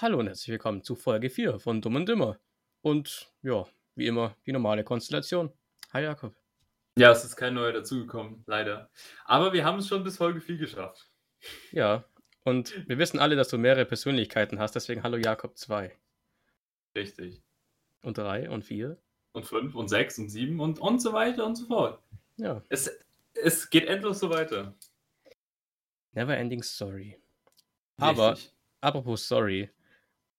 Hallo und herzlich willkommen zu Folge 4 von Dumm und Dümmer. Und ja, wie immer, die normale Konstellation. Hi Jakob. Ja, es ist kein neuer dazugekommen, leider. Aber wir haben es schon bis Folge 4 geschafft. Ja, und wir wissen alle, dass du mehrere Persönlichkeiten hast, deswegen hallo Jakob 2. Richtig. Und 3 und 4. Und 5 und 6 und 7 und, und so weiter und so fort. Ja. Es, es geht endlos so weiter. Never ending story. Aber, Richtig. apropos Story.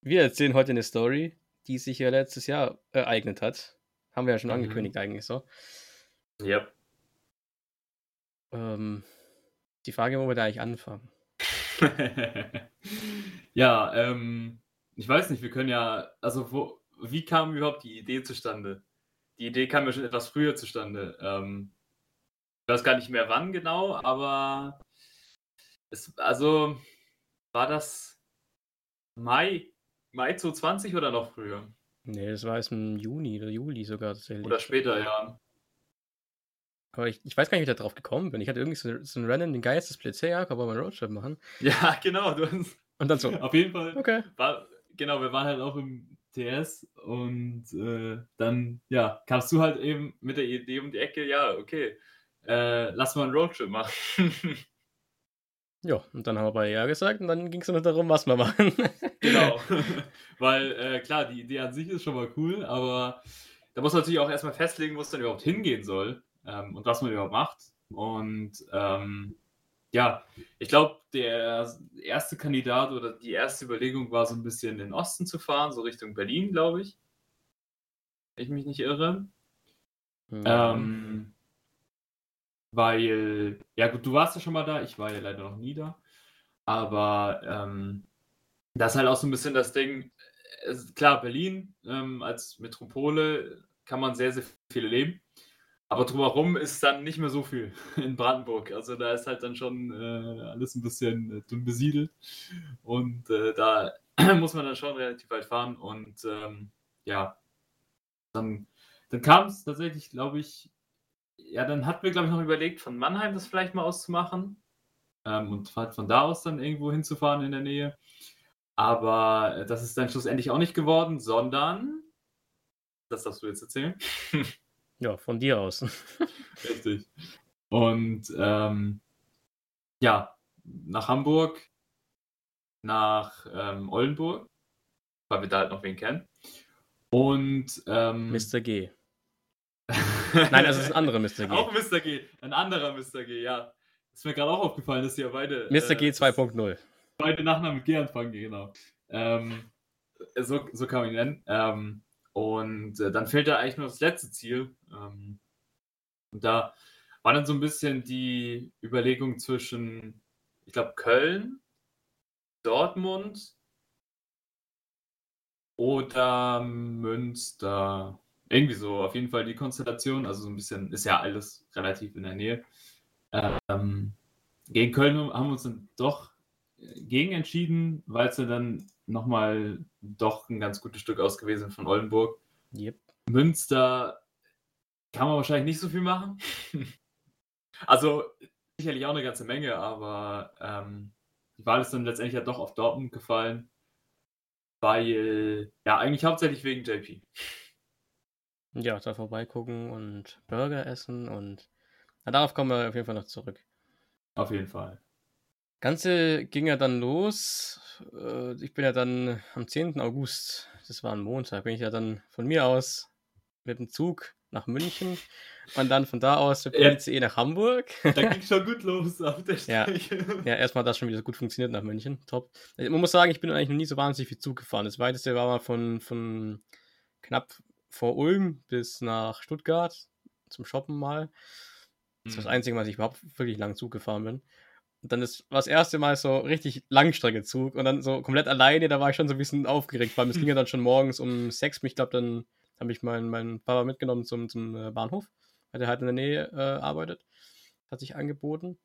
Wir erzählen heute eine Story, die sich ja letztes Jahr ereignet hat. Haben wir ja schon Mhm. angekündigt eigentlich so. Ja. Ähm, die Frage, wo wir da eigentlich anfangen. ja, ähm, ich weiß nicht, wir können ja, also wo, wie kam überhaupt die Idee zustande? Die Idee kam ja schon etwas früher zustande. Ähm, ich weiß gar nicht mehr wann genau, aber es, also war das Mai, Mai 2020 oder noch früher? Nee, das war jetzt im Juni oder Juli sogar tatsächlich. Oder später, ja. Aber ich, ich weiß gar nicht, wie ich da drauf gekommen bin. Ich hatte irgendwie so, so ein Rennen, den Geistesblitz, hey Jakob, wollen wir einen Roadtrip machen? Ja, genau. Du hast, Und dann so, auf jeden Fall. okay. War, genau, wir waren halt auch im TS und äh, dann, ja, kamst du halt eben mit der Idee um die Ecke, ja, okay, äh, lass mal einen Roadtrip machen. Ja, und dann haben wir beide Ja gesagt und dann ging es nur darum, was wir machen. genau. Weil, äh, klar, die Idee an sich ist schon mal cool, aber da muss man natürlich auch erstmal festlegen, wo es dann überhaupt hingehen soll ähm, und was man überhaupt macht. Und ähm, ja, ich glaube, der erste Kandidat oder die erste Überlegung war so ein bisschen in den Osten zu fahren, so Richtung Berlin, glaube ich. Wenn ich mich nicht irre. Ja. Ähm, weil, ja gut, du warst ja schon mal da, ich war ja leider noch nie da. Aber ähm, das ist halt auch so ein bisschen das Ding. Klar, Berlin ähm, als Metropole kann man sehr, sehr viel erleben. Aber drumherum ist dann nicht mehr so viel in Brandenburg. Also da ist halt dann schon äh, alles ein bisschen äh, dünn besiedelt. Und äh, da muss man dann schon relativ weit fahren. Und ähm, ja, dann, dann kam es tatsächlich, glaube ich, ja, dann hatten wir, glaube ich, noch überlegt, von Mannheim das vielleicht mal auszumachen. Ähm, und halt von da aus dann irgendwo hinzufahren in der Nähe. Aber äh, das ist dann schlussendlich auch nicht geworden, sondern. Das darfst du jetzt erzählen. ja, von dir aus. Richtig. Und ähm, ja, nach Hamburg, nach ähm, Oldenburg, weil wir da halt noch wen kennen. Und ähm, Mr. G. Nein, also es ist ein anderer Mr. G. Auch Mr. G. Ein anderer Mr. G, ja. Ist mir gerade auch aufgefallen, dass die ja beide. Mr. G äh, 2.0. Beide Nachnamen mit G anfangen, genau. Ähm, so, so kann man ihn nennen. Ähm, und äh, dann fehlt da eigentlich nur das letzte Ziel. Ähm, und da war dann so ein bisschen die Überlegung zwischen, ich glaube, Köln, Dortmund oder Münster. Irgendwie so, auf jeden Fall die Konstellation. Also so ein bisschen, ist ja alles relativ in der Nähe. Ähm, gegen Köln haben wir uns dann doch gegen entschieden, weil es dann nochmal doch ein ganz gutes Stück aus gewesen von Oldenburg. Yep. Münster kann man wahrscheinlich nicht so viel machen. also sicherlich auch eine ganze Menge, aber ähm, die Wahl ist dann letztendlich ja doch auf Dortmund gefallen, weil, ja, eigentlich hauptsächlich wegen JP. Ja, da vorbeigucken und Burger essen und na, darauf kommen wir auf jeden Fall noch zurück. Auf jeden Fall. Ganze ging ja dann los. Äh, Ich bin ja dann am 10. August, das war ein Montag, bin ich ja dann von mir aus mit dem Zug nach München und dann von da aus mit dem Ja. ICE nach Hamburg. Da ging schon gut los auf der Ja. Strecke. Ja, erstmal hat das schon wieder so gut funktioniert nach München. Top. Man muss sagen, ich bin eigentlich noch nie so wahnsinnig viel Zug gefahren. Das weiteste war mal von, von knapp vor Ulm bis nach Stuttgart zum Shoppen mal. Das ist das Mhm. Einzige, was ich überhaupt wirklich lang Zug gefahren bin. Und dann ist war das erste Mal so richtig Langstreckenzug und dann so komplett alleine, da war ich schon so ein bisschen aufgeregt, weil es ging ja dann schon morgens um sechs. Ich glaube, dann habe ich meinen, meinen Papa mitgenommen zum, zum äh, Bahnhof, weil der halt in der Nähe äh, arbeitet. Hat sich angeboten.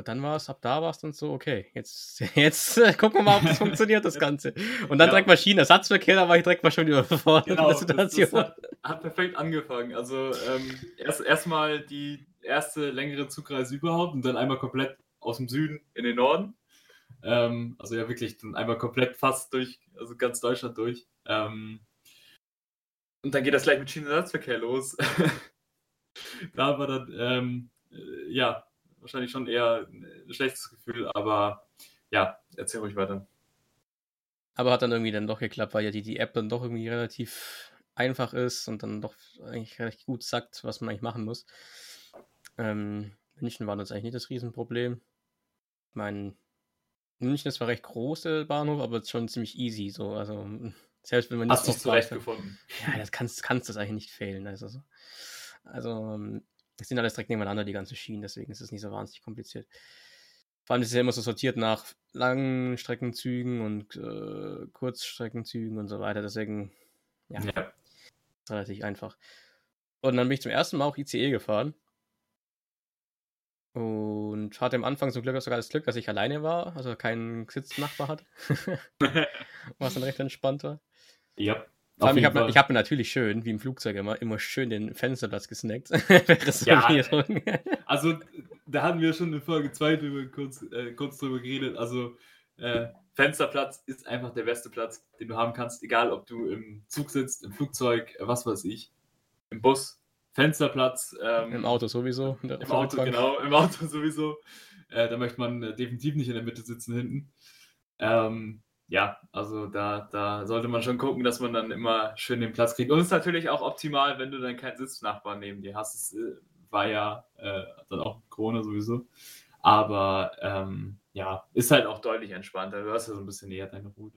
Und dann war es, ab da war es dann so, okay, jetzt, jetzt äh, gucken wir mal, ob das funktioniert, das Ganze. Und dann Ja. direkt Maschinenersatzverkehr, da war ich direkt mal schon überfordert Genau, das, Situation. das hat, hat perfekt angefangen. Also ähm, erst erstmal die erste längere Zugreise überhaupt und dann einmal komplett aus dem Süden in den Norden. Ähm, also ja wirklich dann einmal komplett fast durch, also ganz Deutschland durch. Ähm, und dann geht das gleich mit Schienenersatzverkehr los. da war dann, ähm, äh, ja, wahrscheinlich schon eher ein schlechtes Gefühl, aber ja, erzähl ruhig weiter. Aber hat dann irgendwie dann doch geklappt, weil ja die, die App dann doch irgendwie relativ einfach ist und dann doch eigentlich recht gut sagt, was man eigentlich machen muss. Ähm, München war das eigentlich nicht das Riesenproblem. Ich meine, München ist zwar recht groß, der Bahnhof, aber schon ziemlich easy. So. Also, selbst wenn man nicht. Hast du zurechtgefunden? Ja, das kannst, kannst das eigentlich nicht fehlen. Also, also es sind alles direkt nebeneinander, die ganzen Schienen, deswegen ist es nicht so wahnsinnig kompliziert. Vor allem ist es ja immer so sortiert nach langen Streckenzügen und äh, Kurzstreckenzügen und so weiter. Deswegen, ja, ja. Ist relativ einfach. Und dann bin ich zum ersten Mal auch ICE gefahren. Und hatte am Anfang zum Glück sogar das Glück, dass ich alleine war, also keinen Sitznachbar hatte. Was dann recht entspannt war. Ja. Vor allem, ich habe hab mir natürlich schön, wie im Flugzeug immer, immer schön den Fensterplatz gesnackt. ja, also da hatten wir schon in Folge 2 drüber, kurz, äh, kurz drüber geredet. Also äh, Fensterplatz ist einfach der beste Platz, den du haben kannst, egal ob du im Zug sitzt, im Flugzeug, was weiß ich, im Bus, Fensterplatz. Ähm, Im Auto sowieso. Im Auto, genau, im Auto sowieso. Äh, da möchte man äh, definitiv nicht in der Mitte sitzen hinten. Ähm, ja, also da, da sollte man schon gucken, dass man dann immer schön den Platz kriegt. Und es ist natürlich auch optimal, wenn du dann keinen Sitznachbarn neben dir hast. Es äh, war ja äh, dann auch Corona sowieso. Aber ähm, ja, ist halt auch deutlich entspannter. Du hast ja so ein bisschen näher deine Ruhe.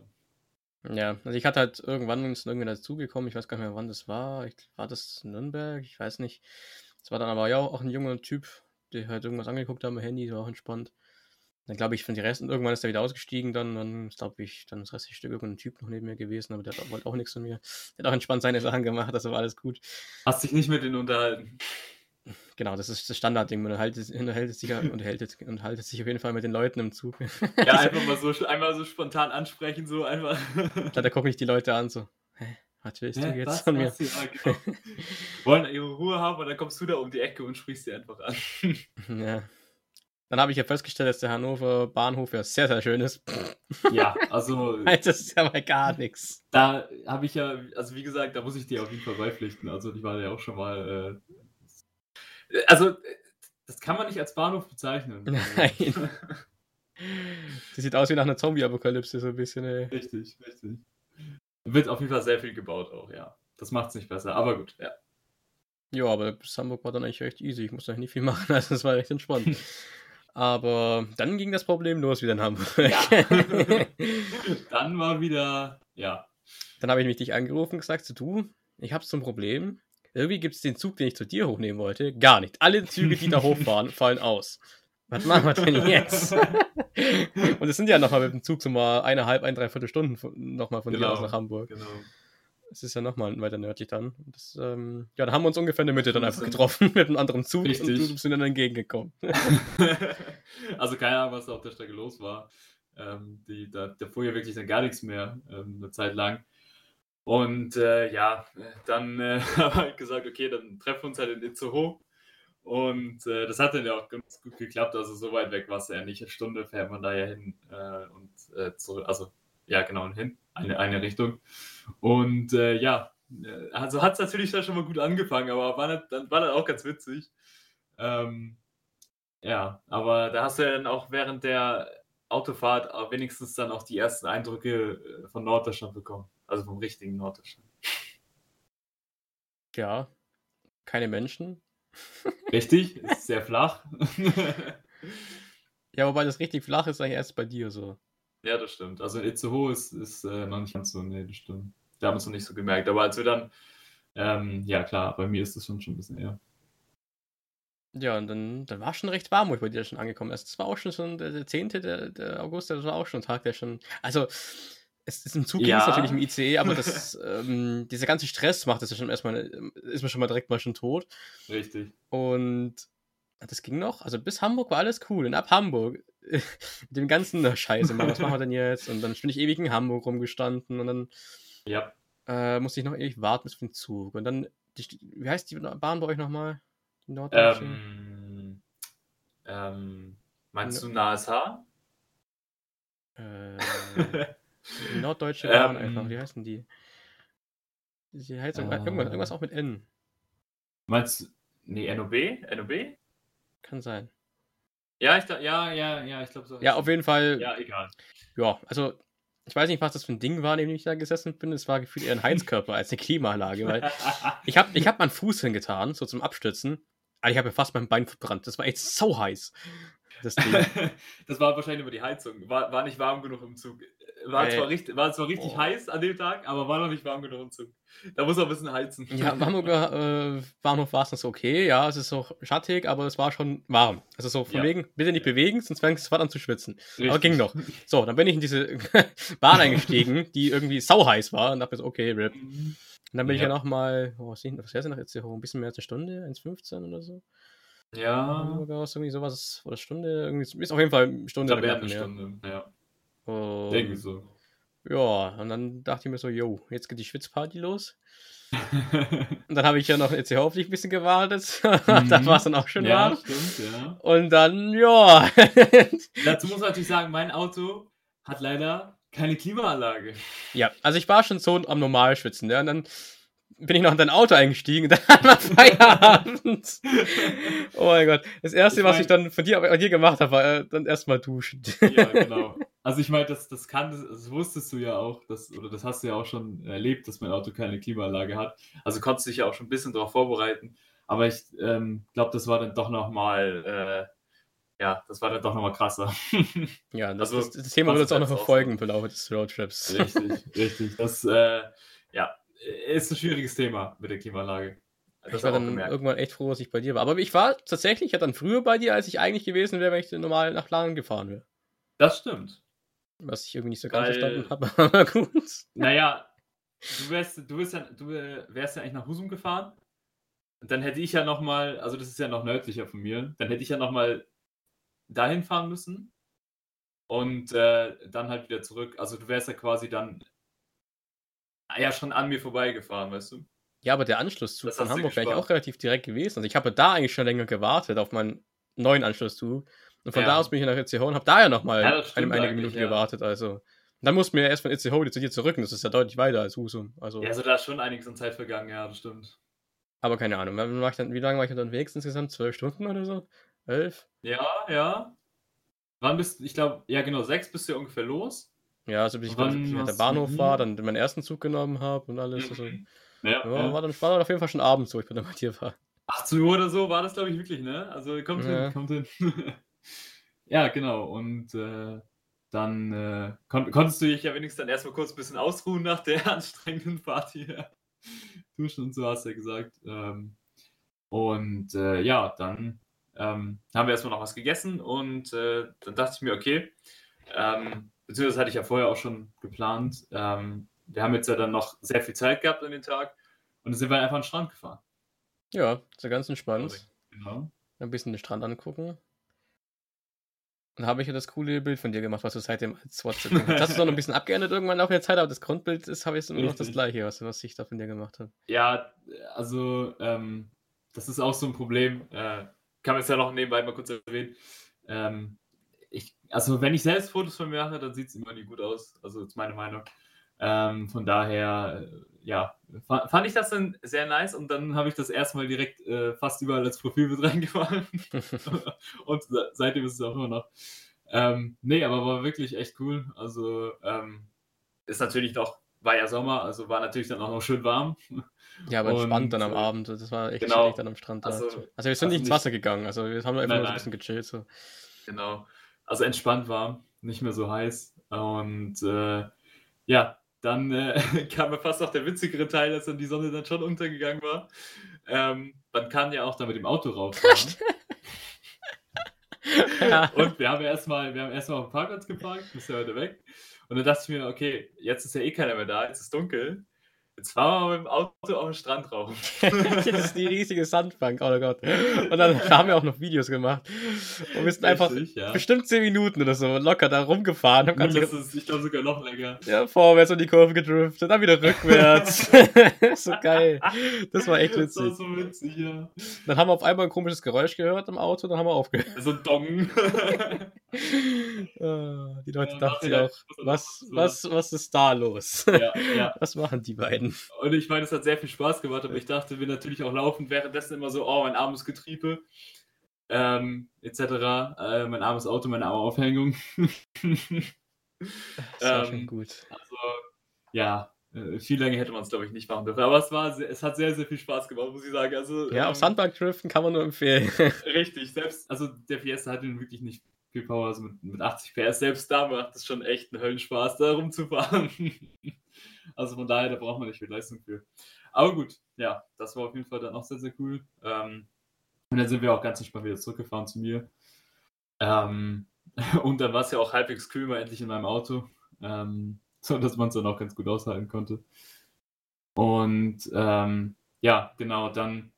Ja, also ich hatte halt irgendwann ist irgendwie dazugekommen, ich weiß gar nicht mehr, wann das war. Ich, war das Nürnberg? Ich weiß nicht. Es war dann aber ja auch ein junger Typ, der halt irgendwas angeguckt hat am Handy, war auch entspannt. Dann glaube ich, von den Resten, irgendwann ist er wieder ausgestiegen, dann, dann glaube ich, dann das restliche Stück irgendein Typ noch neben mir gewesen, aber der wollte auch nichts von mir. Der hat auch entspannt seine Sachen gemacht, also war alles gut. Hast dich nicht mit denen unterhalten? Genau, das ist das Standardding. Man unterhält, unterhält, sich, unterhält, unterhält sich auf jeden Fall mit den Leuten im Zug. Ja, einfach mal so, einmal so spontan ansprechen, so einfach. Da, da gucken mich die Leute an, so, hä, was willst Hä, du jetzt was, von mir? Ja, genau. Wollen ihre Ruhe haben und dann kommst du da um die Ecke und sprichst sie einfach an. Ja. Dann habe ich ja festgestellt, dass der Hannover Bahnhof ja sehr, sehr schön ist. Ja, also. das ist ja mal gar nichts. Da habe ich ja, also wie gesagt, da muss ich dir auf jeden Fall beipflichten. Also, ich war ja auch schon mal äh, also, das kann man nicht als Bahnhof bezeichnen. Nein. Das sieht aus wie nach einer Zombie-Apokalypse, so ein bisschen, ey. Richtig, richtig. Wird auf jeden Fall sehr viel gebaut auch, ja. Das macht es nicht besser, aber gut, ja. Ja, aber bis Hamburg war dann eigentlich recht easy. Ich musste eigentlich nicht viel machen, also es war recht entspannt. Aber dann ging das Problem los wieder in Hamburg. Ja. dann war wieder, ja. Dann habe ich mich dich angerufen und gesagt, du, ich habe so ein Problem. Irgendwie gibt es den Zug, den ich zu dir hochnehmen wollte, gar nicht. Alle Züge, die da hochfahren, fallen aus. Was machen wir denn jetzt? und es sind ja nochmal mit dem Zug so mal eineinhalb, ein, dreiviertel Stunden nochmal von genau, dir aus nach Hamburg. Genau. Es ist ja nochmal weiter nördlich dann. Das, ähm, ja, da haben wir uns ungefähr in der Mitte dann einfach getroffen mit einem anderen Zug Richtig. und bist dann entgegengekommen. also keine Ahnung, was da auf der Strecke los war. Ähm, die, da, da fuhr ja wirklich dann gar nichts mehr ähm, eine Zeit lang. Und äh, ja, dann äh, habe ich gesagt, okay, dann treffen wir uns halt in Itzehoe. Und äh, das hat dann ja auch ganz gut geklappt. Also so weit weg war es ja nicht. Eine Stunde fährt man da ja hin äh, und äh, zurück. Also ja, genau, hin. Eine, eine Richtung. Und äh, ja, also hat es natürlich da schon mal gut angefangen, aber war dann, dann, war dann auch ganz witzig. Ähm, ja, aber da hast du ja dann auch während der Autofahrt wenigstens dann auch die ersten Eindrücke von Norddeutschland bekommen. Also vom richtigen Norddeutschland. Ja, keine Menschen. Richtig, ist sehr flach. ja, wobei das richtig flach ist, eigentlich erst bei dir so. Ja, das stimmt. Also Itzehoe ist, ist äh, noch nicht ganz so, nee, das stimmt. Da haben wir es noch nicht so gemerkt. Aber als wir dann, ähm, ja klar, bei mir ist es schon, schon ein bisschen eher. Ja, und dann, dann war es schon recht warm, wo ich bei dir schon angekommen ist. Das war auch schon so der, der 10. Der, der August, das war auch schon ein Tag, der schon. Also, es ist im Zug ja. natürlich im ICE, aber das, ähm, dieser ganze Stress macht das ja schon erstmal, ist mir schon mal direkt mal schon tot. Richtig. Und das ging noch. Also bis Hamburg war alles cool. Und ab Hamburg, dem ganzen Scheiße, was machen wir denn jetzt? Und dann bin ich ewig in Hamburg rumgestanden und dann ja. äh, musste ich noch ewig warten bis für den Zug. Und dann, die, wie heißt die Bahn bei euch nochmal? Die Norddeutsche? Ähm, ähm, meinst du NASH? Äh, Norddeutsche Bahn Ähm. einfach. Wie heißen die? Die Heizung, Äh. irgendwas, irgendwas auch mit N. Meinst du, nee, NOB? NOB? Kann sein. Ja, ich, glaub- ja, ja, ja, ich glaube so. Ja, auf jeden Fall. Ja. Ja, egal. also ich weiß nicht, was das für ein Ding war, in dem ich da gesessen bin. Es war gefühlt eher ein Heizkörper als eine Klimaanlage, weil ich habe ich hab meinen Fuß hingetan, so zum Abstützen. Aber ich habe mir fast mein Bein verbrannt. Das war echt so heiß. Das Ding. das war wahrscheinlich über die Heizung. War, war nicht warm genug im Zug. War, Äh, zwar, richtig, war zwar richtig oh. heiß an dem Tag, aber war noch nicht warm genug im Zug. Da muss auch ein bisschen heizen. Ja, am Hamburger äh, Bahnhof war es noch so okay. Ja, es ist auch schattig, aber es war schon warm. Also so von Ja. wegen, bitte nicht bewegen, sonst fängst du sofort an zu schwitzen. Aber Richtig. ging noch. So, dann bin ich in diese Bahn eingestiegen, die irgendwie sauheiß war und dachte mir so, okay, RIP. Und Mhm. dann bin ich Ja. ja nochmal, oh, was wäre denn noch jetzt hier hoch? Ein bisschen mehr als eine Stunde, 1,15 oder so. Ja, Hamburger aus irgendwie sowas, oder Stunde, irgendwie, ist auf jeden Fall eine ich Stunde. oder hatten eine. Stunde. Ja, Und, irgendwie so. ja, und dann dachte ich mir so, yo, jetzt geht die Schwitzparty los. Und dann habe ich ja noch ECH auf dich ein bisschen gewartet. da war es dann auch schon Mhm. ja, warm. stimmt, ja. Und dann, ja. Dazu muss man natürlich sagen, mein Auto hat leider keine Klimaanlage. ja, also ich war schon so am Normalschwitzen, ja. Und dann bin ich noch in dein Auto eingestiegen und dann hatten wir Feierabend. oh mein Gott. Das erste, Ich was mein- ich dann von dir, von dir gemacht habe, war äh, dann erstmal duschen. Ja, genau. Also ich meine, das, das kann, das wusstest du ja auch, das, oder das hast du ja auch schon erlebt, dass mein Auto keine Klimaanlage hat. Also konntest du dich ja auch schon ein bisschen darauf vorbereiten. Aber ich ähm, glaube, das war dann doch nochmal, äh, ja, das war dann doch nochmal krasser. ja, das, Also, das, das Thema wird uns auch noch verfolgen im Verlauf des Roadtrips. richtig, richtig. Das, äh, ja, ist ein schwieriges Thema mit der Klimaanlage. Das ich war dann gemerkt. irgendwann echt froh, dass ich bei dir war. Aber ich war tatsächlich ja dann früher bei dir, als ich eigentlich gewesen wäre, wenn ich normal nach Laden gefahren wäre. Das stimmt. Was ich irgendwie nicht so ganz Weil- verstanden habe. Aber gut. Naja, du wärst, du wärst, ja, du äh, wärst ja eigentlich nach Husum gefahren. Und dann hätte ich ja nochmal, also das ist ja noch nördlicher von mir, dann hätte ich ja nochmal dahin fahren müssen und äh, dann halt wieder zurück. Also du wärst ja quasi dann ja schon an mir vorbeigefahren, weißt du? Ja, aber der Anschlusszug Das von du Hamburg wäre auch relativ direkt gewesen. Also ich habe da eigentlich schon länger gewartet auf meinen neuen Anschlusszug. Und von Ja. da aus bin ich nach ECH und habe da ja nochmal Ja, eine, einige Minuten ja. gewartet. Also. Und dann mussten wir erst von wieder zu dir zurück. Und das ist ja deutlich weiter als Husum. Also, Ja, also da ist schon einiges an Zeit vergangen, ja, das stimmt. aber keine Ahnung. Wie lange war ich dann unterwegs insgesamt? Zwölf Stunden oder so? Elf? Ja, ja. Wann bist ich glaube, ja genau, sechs bist du ja ungefähr los. Ja, also bis ich dann ich der Bahnhof war, dann meinen ersten Zug genommen habe und alles. Also. Ja, ja, war, dann, war dann auf jeden Fall schon abends, wo ich dann bei dir war. 18 Uhr oder so war das, glaube ich, wirklich, ne? Also kommt Ja. hin, kommt hin. ja, genau. Und äh, dann äh, kon konntest du dich ja wenigstens dann erstmal kurz ein bisschen ausruhen nach der anstrengenden Fahrt hier. Duschen und so hast du ja gesagt. Ähm, und äh, ja, dann ähm, haben wir erstmal noch was gegessen und äh, dann dachte ich mir, okay, ähm, beziehungsweise hatte ich ja vorher auch schon geplant. Ähm, wir haben jetzt ja dann noch sehr viel Zeit gehabt an den Tag und dann sind wir einfach an den Strand gefahren. Ja, so ganz entspannt. Genau. ein bisschen den Strand angucken. Dann habe ich ja das coole Bild von dir gemacht, was du seitdem als WhatsApp gemacht hast. Das hast du noch ein bisschen abgeändert irgendwann auf der Zeit, aber das Grundbild ist, habe ich immer noch das gleiche, was, was ich da von dir gemacht habe. Ja, also ähm, das ist auch so ein Problem. Äh, kann man jetzt ja noch nebenbei mal kurz erwähnen. Ähm, also wenn ich selbst Fotos von mir mache, dann sieht es immer nie gut aus. Also ist meine Meinung. Ähm, von daher, äh, ja, fa- fand ich das dann sehr nice und dann habe ich das erstmal direkt äh, fast überall als Profilbild reingefallen. und se- seitdem ist es auch immer noch. Ähm, nee, aber war wirklich echt cool. Also ähm, ist natürlich noch, war ja Sommer, also war natürlich dann auch noch schön warm. ja, aber entspannt Und, dann am äh, Abend. Das war echt genau. chillig dann am Strand. Da. Also- Also, wir sind also nicht ins Wasser gegangen. Also wir haben einfach Nein, nur so ein bisschen gechillt. So. Genau. Also entspannt warm, nicht mehr so heiß. Und äh, ja, dann äh, kam mir fast noch der witzigere Teil, als dann die Sonne dann schon untergegangen war. Ähm, man kann ja auch da mit dem Auto rauffahren. ja. Und wir haben erstmal, wir haben erstmal auf dem Parkplatz geparkt, bist ja heute weg. Und dann dachte ich mir, okay, jetzt ist ja eh keiner mehr da, jetzt ist dunkel. Jetzt fahren wir mit dem Auto auf den Strand rauf. das ist die riesige Sandbank, oh Gott. Und dann haben wir auch noch Videos gemacht. Und wir sind einfach Richtig, ja. bestimmt 10 Minuten oder so locker da rumgefahren. Haben ganz Mindestens, ich glaube sogar noch länger. ja, vorwärts um die Kurve gedriftet, dann wieder rückwärts. so geil. Das war echt Das war witzig. so witzig, ja. Dann haben wir auf einmal ein komisches Geräusch gehört im Auto, dann haben wir aufgehört. So ein Dong. Ah, Die Leute Ja, dachten sich auch, was, was, was ist da los? ja, ja. Was machen die beiden? Und ich meine, es hat sehr viel Spaß gemacht, aber ich dachte, wir natürlich auch laufen, währenddessen immer so, oh, mein armes Getriebe, ähm, etc. Äh, mein armes Auto, meine arme Aufhängung. Das war Ähm, schon gut. also, ja, äh, viel länger hätte man es, glaube ich, nicht machen dürfen. Aber es, war, sehr, es hat sehr, sehr viel Spaß gemacht, muss ich sagen. Also, Ja, ähm, auf Sandbank driften kann man nur empfehlen. Richtig, selbst, also der Fiesta hat nun wirklich nicht viel Power, also mit, mit 80 PS, selbst da macht es schon echt einen Höllenspaß, da rumzufahren. also von daher, da braucht man nicht viel Leistung für. Aber gut, ja, das war auf jeden Fall dann auch sehr, sehr cool. Ähm, und dann sind wir auch ganz entspannt wieder zurückgefahren zu mir. Ähm, und dann war es ja auch halbwegs kühl, mal endlich in meinem Auto, ähm, so dass man es dann auch ganz gut aushalten konnte. Und ähm, ja, genau, dann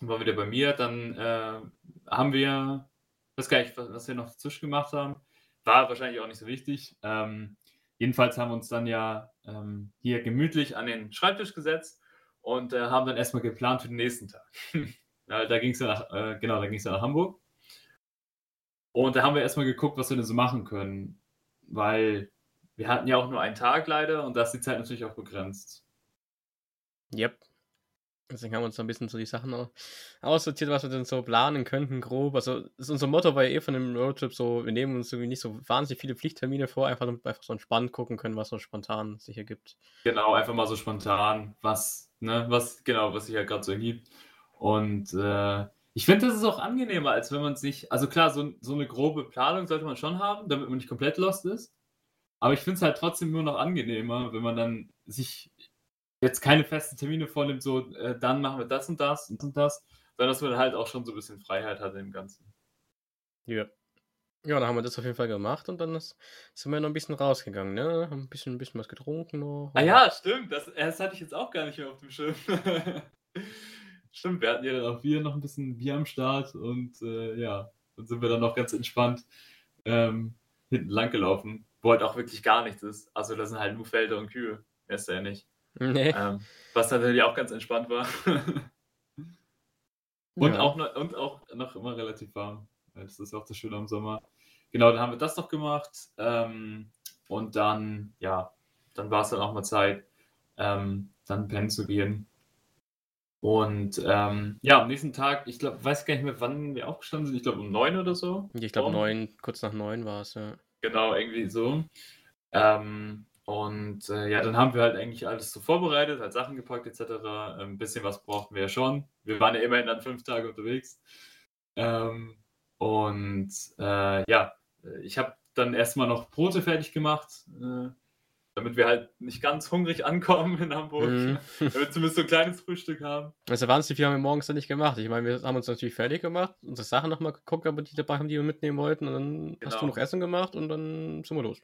war wieder bei mir. Dann äh, haben wir, weiß gar nicht, was, wir noch dazwischen gemacht haben. War wahrscheinlich auch nicht so wichtig. Ähm, jedenfalls haben wir uns dann ja ähm, hier gemütlich an den Schreibtisch gesetzt und äh, haben dann erstmal geplant für den nächsten Tag. ja, da ging es ja nach, äh, genau, da ging es ja nach Hamburg. Und da haben wir erstmal geguckt, was wir denn so machen können. Weil wir hatten ja auch nur einen Tag leider und da ist die Zeit natürlich auch begrenzt. Yep. Deswegen haben wir uns so ein bisschen so die Sachen au- aussortiert, was wir denn so planen könnten, grob. Also, das ist unser Motto ja eh von dem Roadtrip so, wir nehmen uns irgendwie nicht so wahnsinnig viele Pflichttermine vor, einfach, einfach so entspannt gucken können, was so spontan sich ergibt. Genau, einfach mal so spontan, was, ne, was, genau, was sich ja gerade so ergibt. Und äh, ich finde, das ist auch angenehmer, als wenn man sich, also klar, so, so eine grobe Planung sollte man schon haben, damit man nicht komplett lost ist. Aber ich finde es halt trotzdem nur noch angenehmer, wenn man dann sich jetzt keine festen Termine vornimmt, so, äh, dann machen wir das und das und das, sondern dass man halt auch schon so ein bisschen Freiheit hat im Ganzen. Ja. Ja, dann haben wir das auf jeden Fall gemacht und dann ist, sind wir noch ein bisschen rausgegangen, ne? Haben ein bisschen, ein bisschen was getrunken noch. Ah ja, stimmt. Das, das hatte ich jetzt auch gar nicht mehr auf dem Schirm. stimmt, wir hatten ja dann auch wir noch ein bisschen Bier am Start und äh, ja, dann sind wir dann noch ganz entspannt ähm, hinten lang gelaufen, wo halt auch wirklich gar nichts ist. Also das sind halt nur Felder und Kühe. Mehr ist da ja nicht. Nee. Ähm, was natürlich auch ganz entspannt war. und, Ja. auch noch, und auch noch immer relativ warm. Das ist auch das Schöne am Sommer. Genau, dann haben wir das noch gemacht. Ähm, und dann, ja, dann war es dann auch mal Zeit, ähm, dann pennen zu gehen. Und ähm, ja, am nächsten Tag, ich glaube, weiß gar nicht mehr, wann wir aufgestanden sind. Ich glaube um neun oder so. Ich glaube, neun, kurz nach neun war es, ja. Genau, irgendwie so. Ähm, und äh, ja, dann haben wir halt eigentlich alles so vorbereitet, halt Sachen gepackt etc. Ein bisschen was brauchten wir ja schon. Wir waren ja immerhin dann fünf Tage unterwegs. Ähm, und äh, ja, ich habe dann erstmal noch Brote fertig gemacht, äh, damit wir halt nicht ganz hungrig ankommen in Hamburg. Mhm. Damit wir zumindest so ein kleines Frühstück haben. Also wahnsinnig viel haben wir morgens dann nicht gemacht. Ich meine, wir haben uns natürlich fertig gemacht, unsere Sachen nochmal geguckt, wir die dabei haben, die wir mitnehmen wollten. Und dann hast du Genau. noch Essen gemacht und dann sind wir los.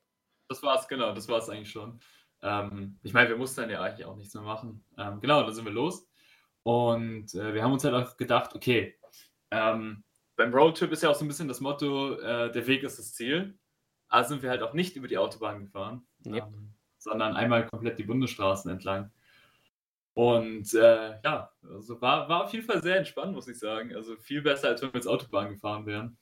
Das war's, genau, das war's eigentlich schon. Ähm, ich meine, wir mussten dann ja eigentlich auch nichts mehr machen. Ähm, genau, dann sind wir los. Und äh, wir haben uns halt auch gedacht, okay, ähm, beim Roadtrip ist ja auch so ein bisschen das Motto, äh, der Weg ist das Ziel. Also sind wir halt auch nicht über die Autobahn gefahren, Yep. ähm, sondern einmal komplett die Bundesstraßen entlang. Und äh, ja, also war, war auf jeden Fall sehr entspannt, muss ich sagen. Also viel besser, als wenn wir jetzt Autobahn gefahren wären.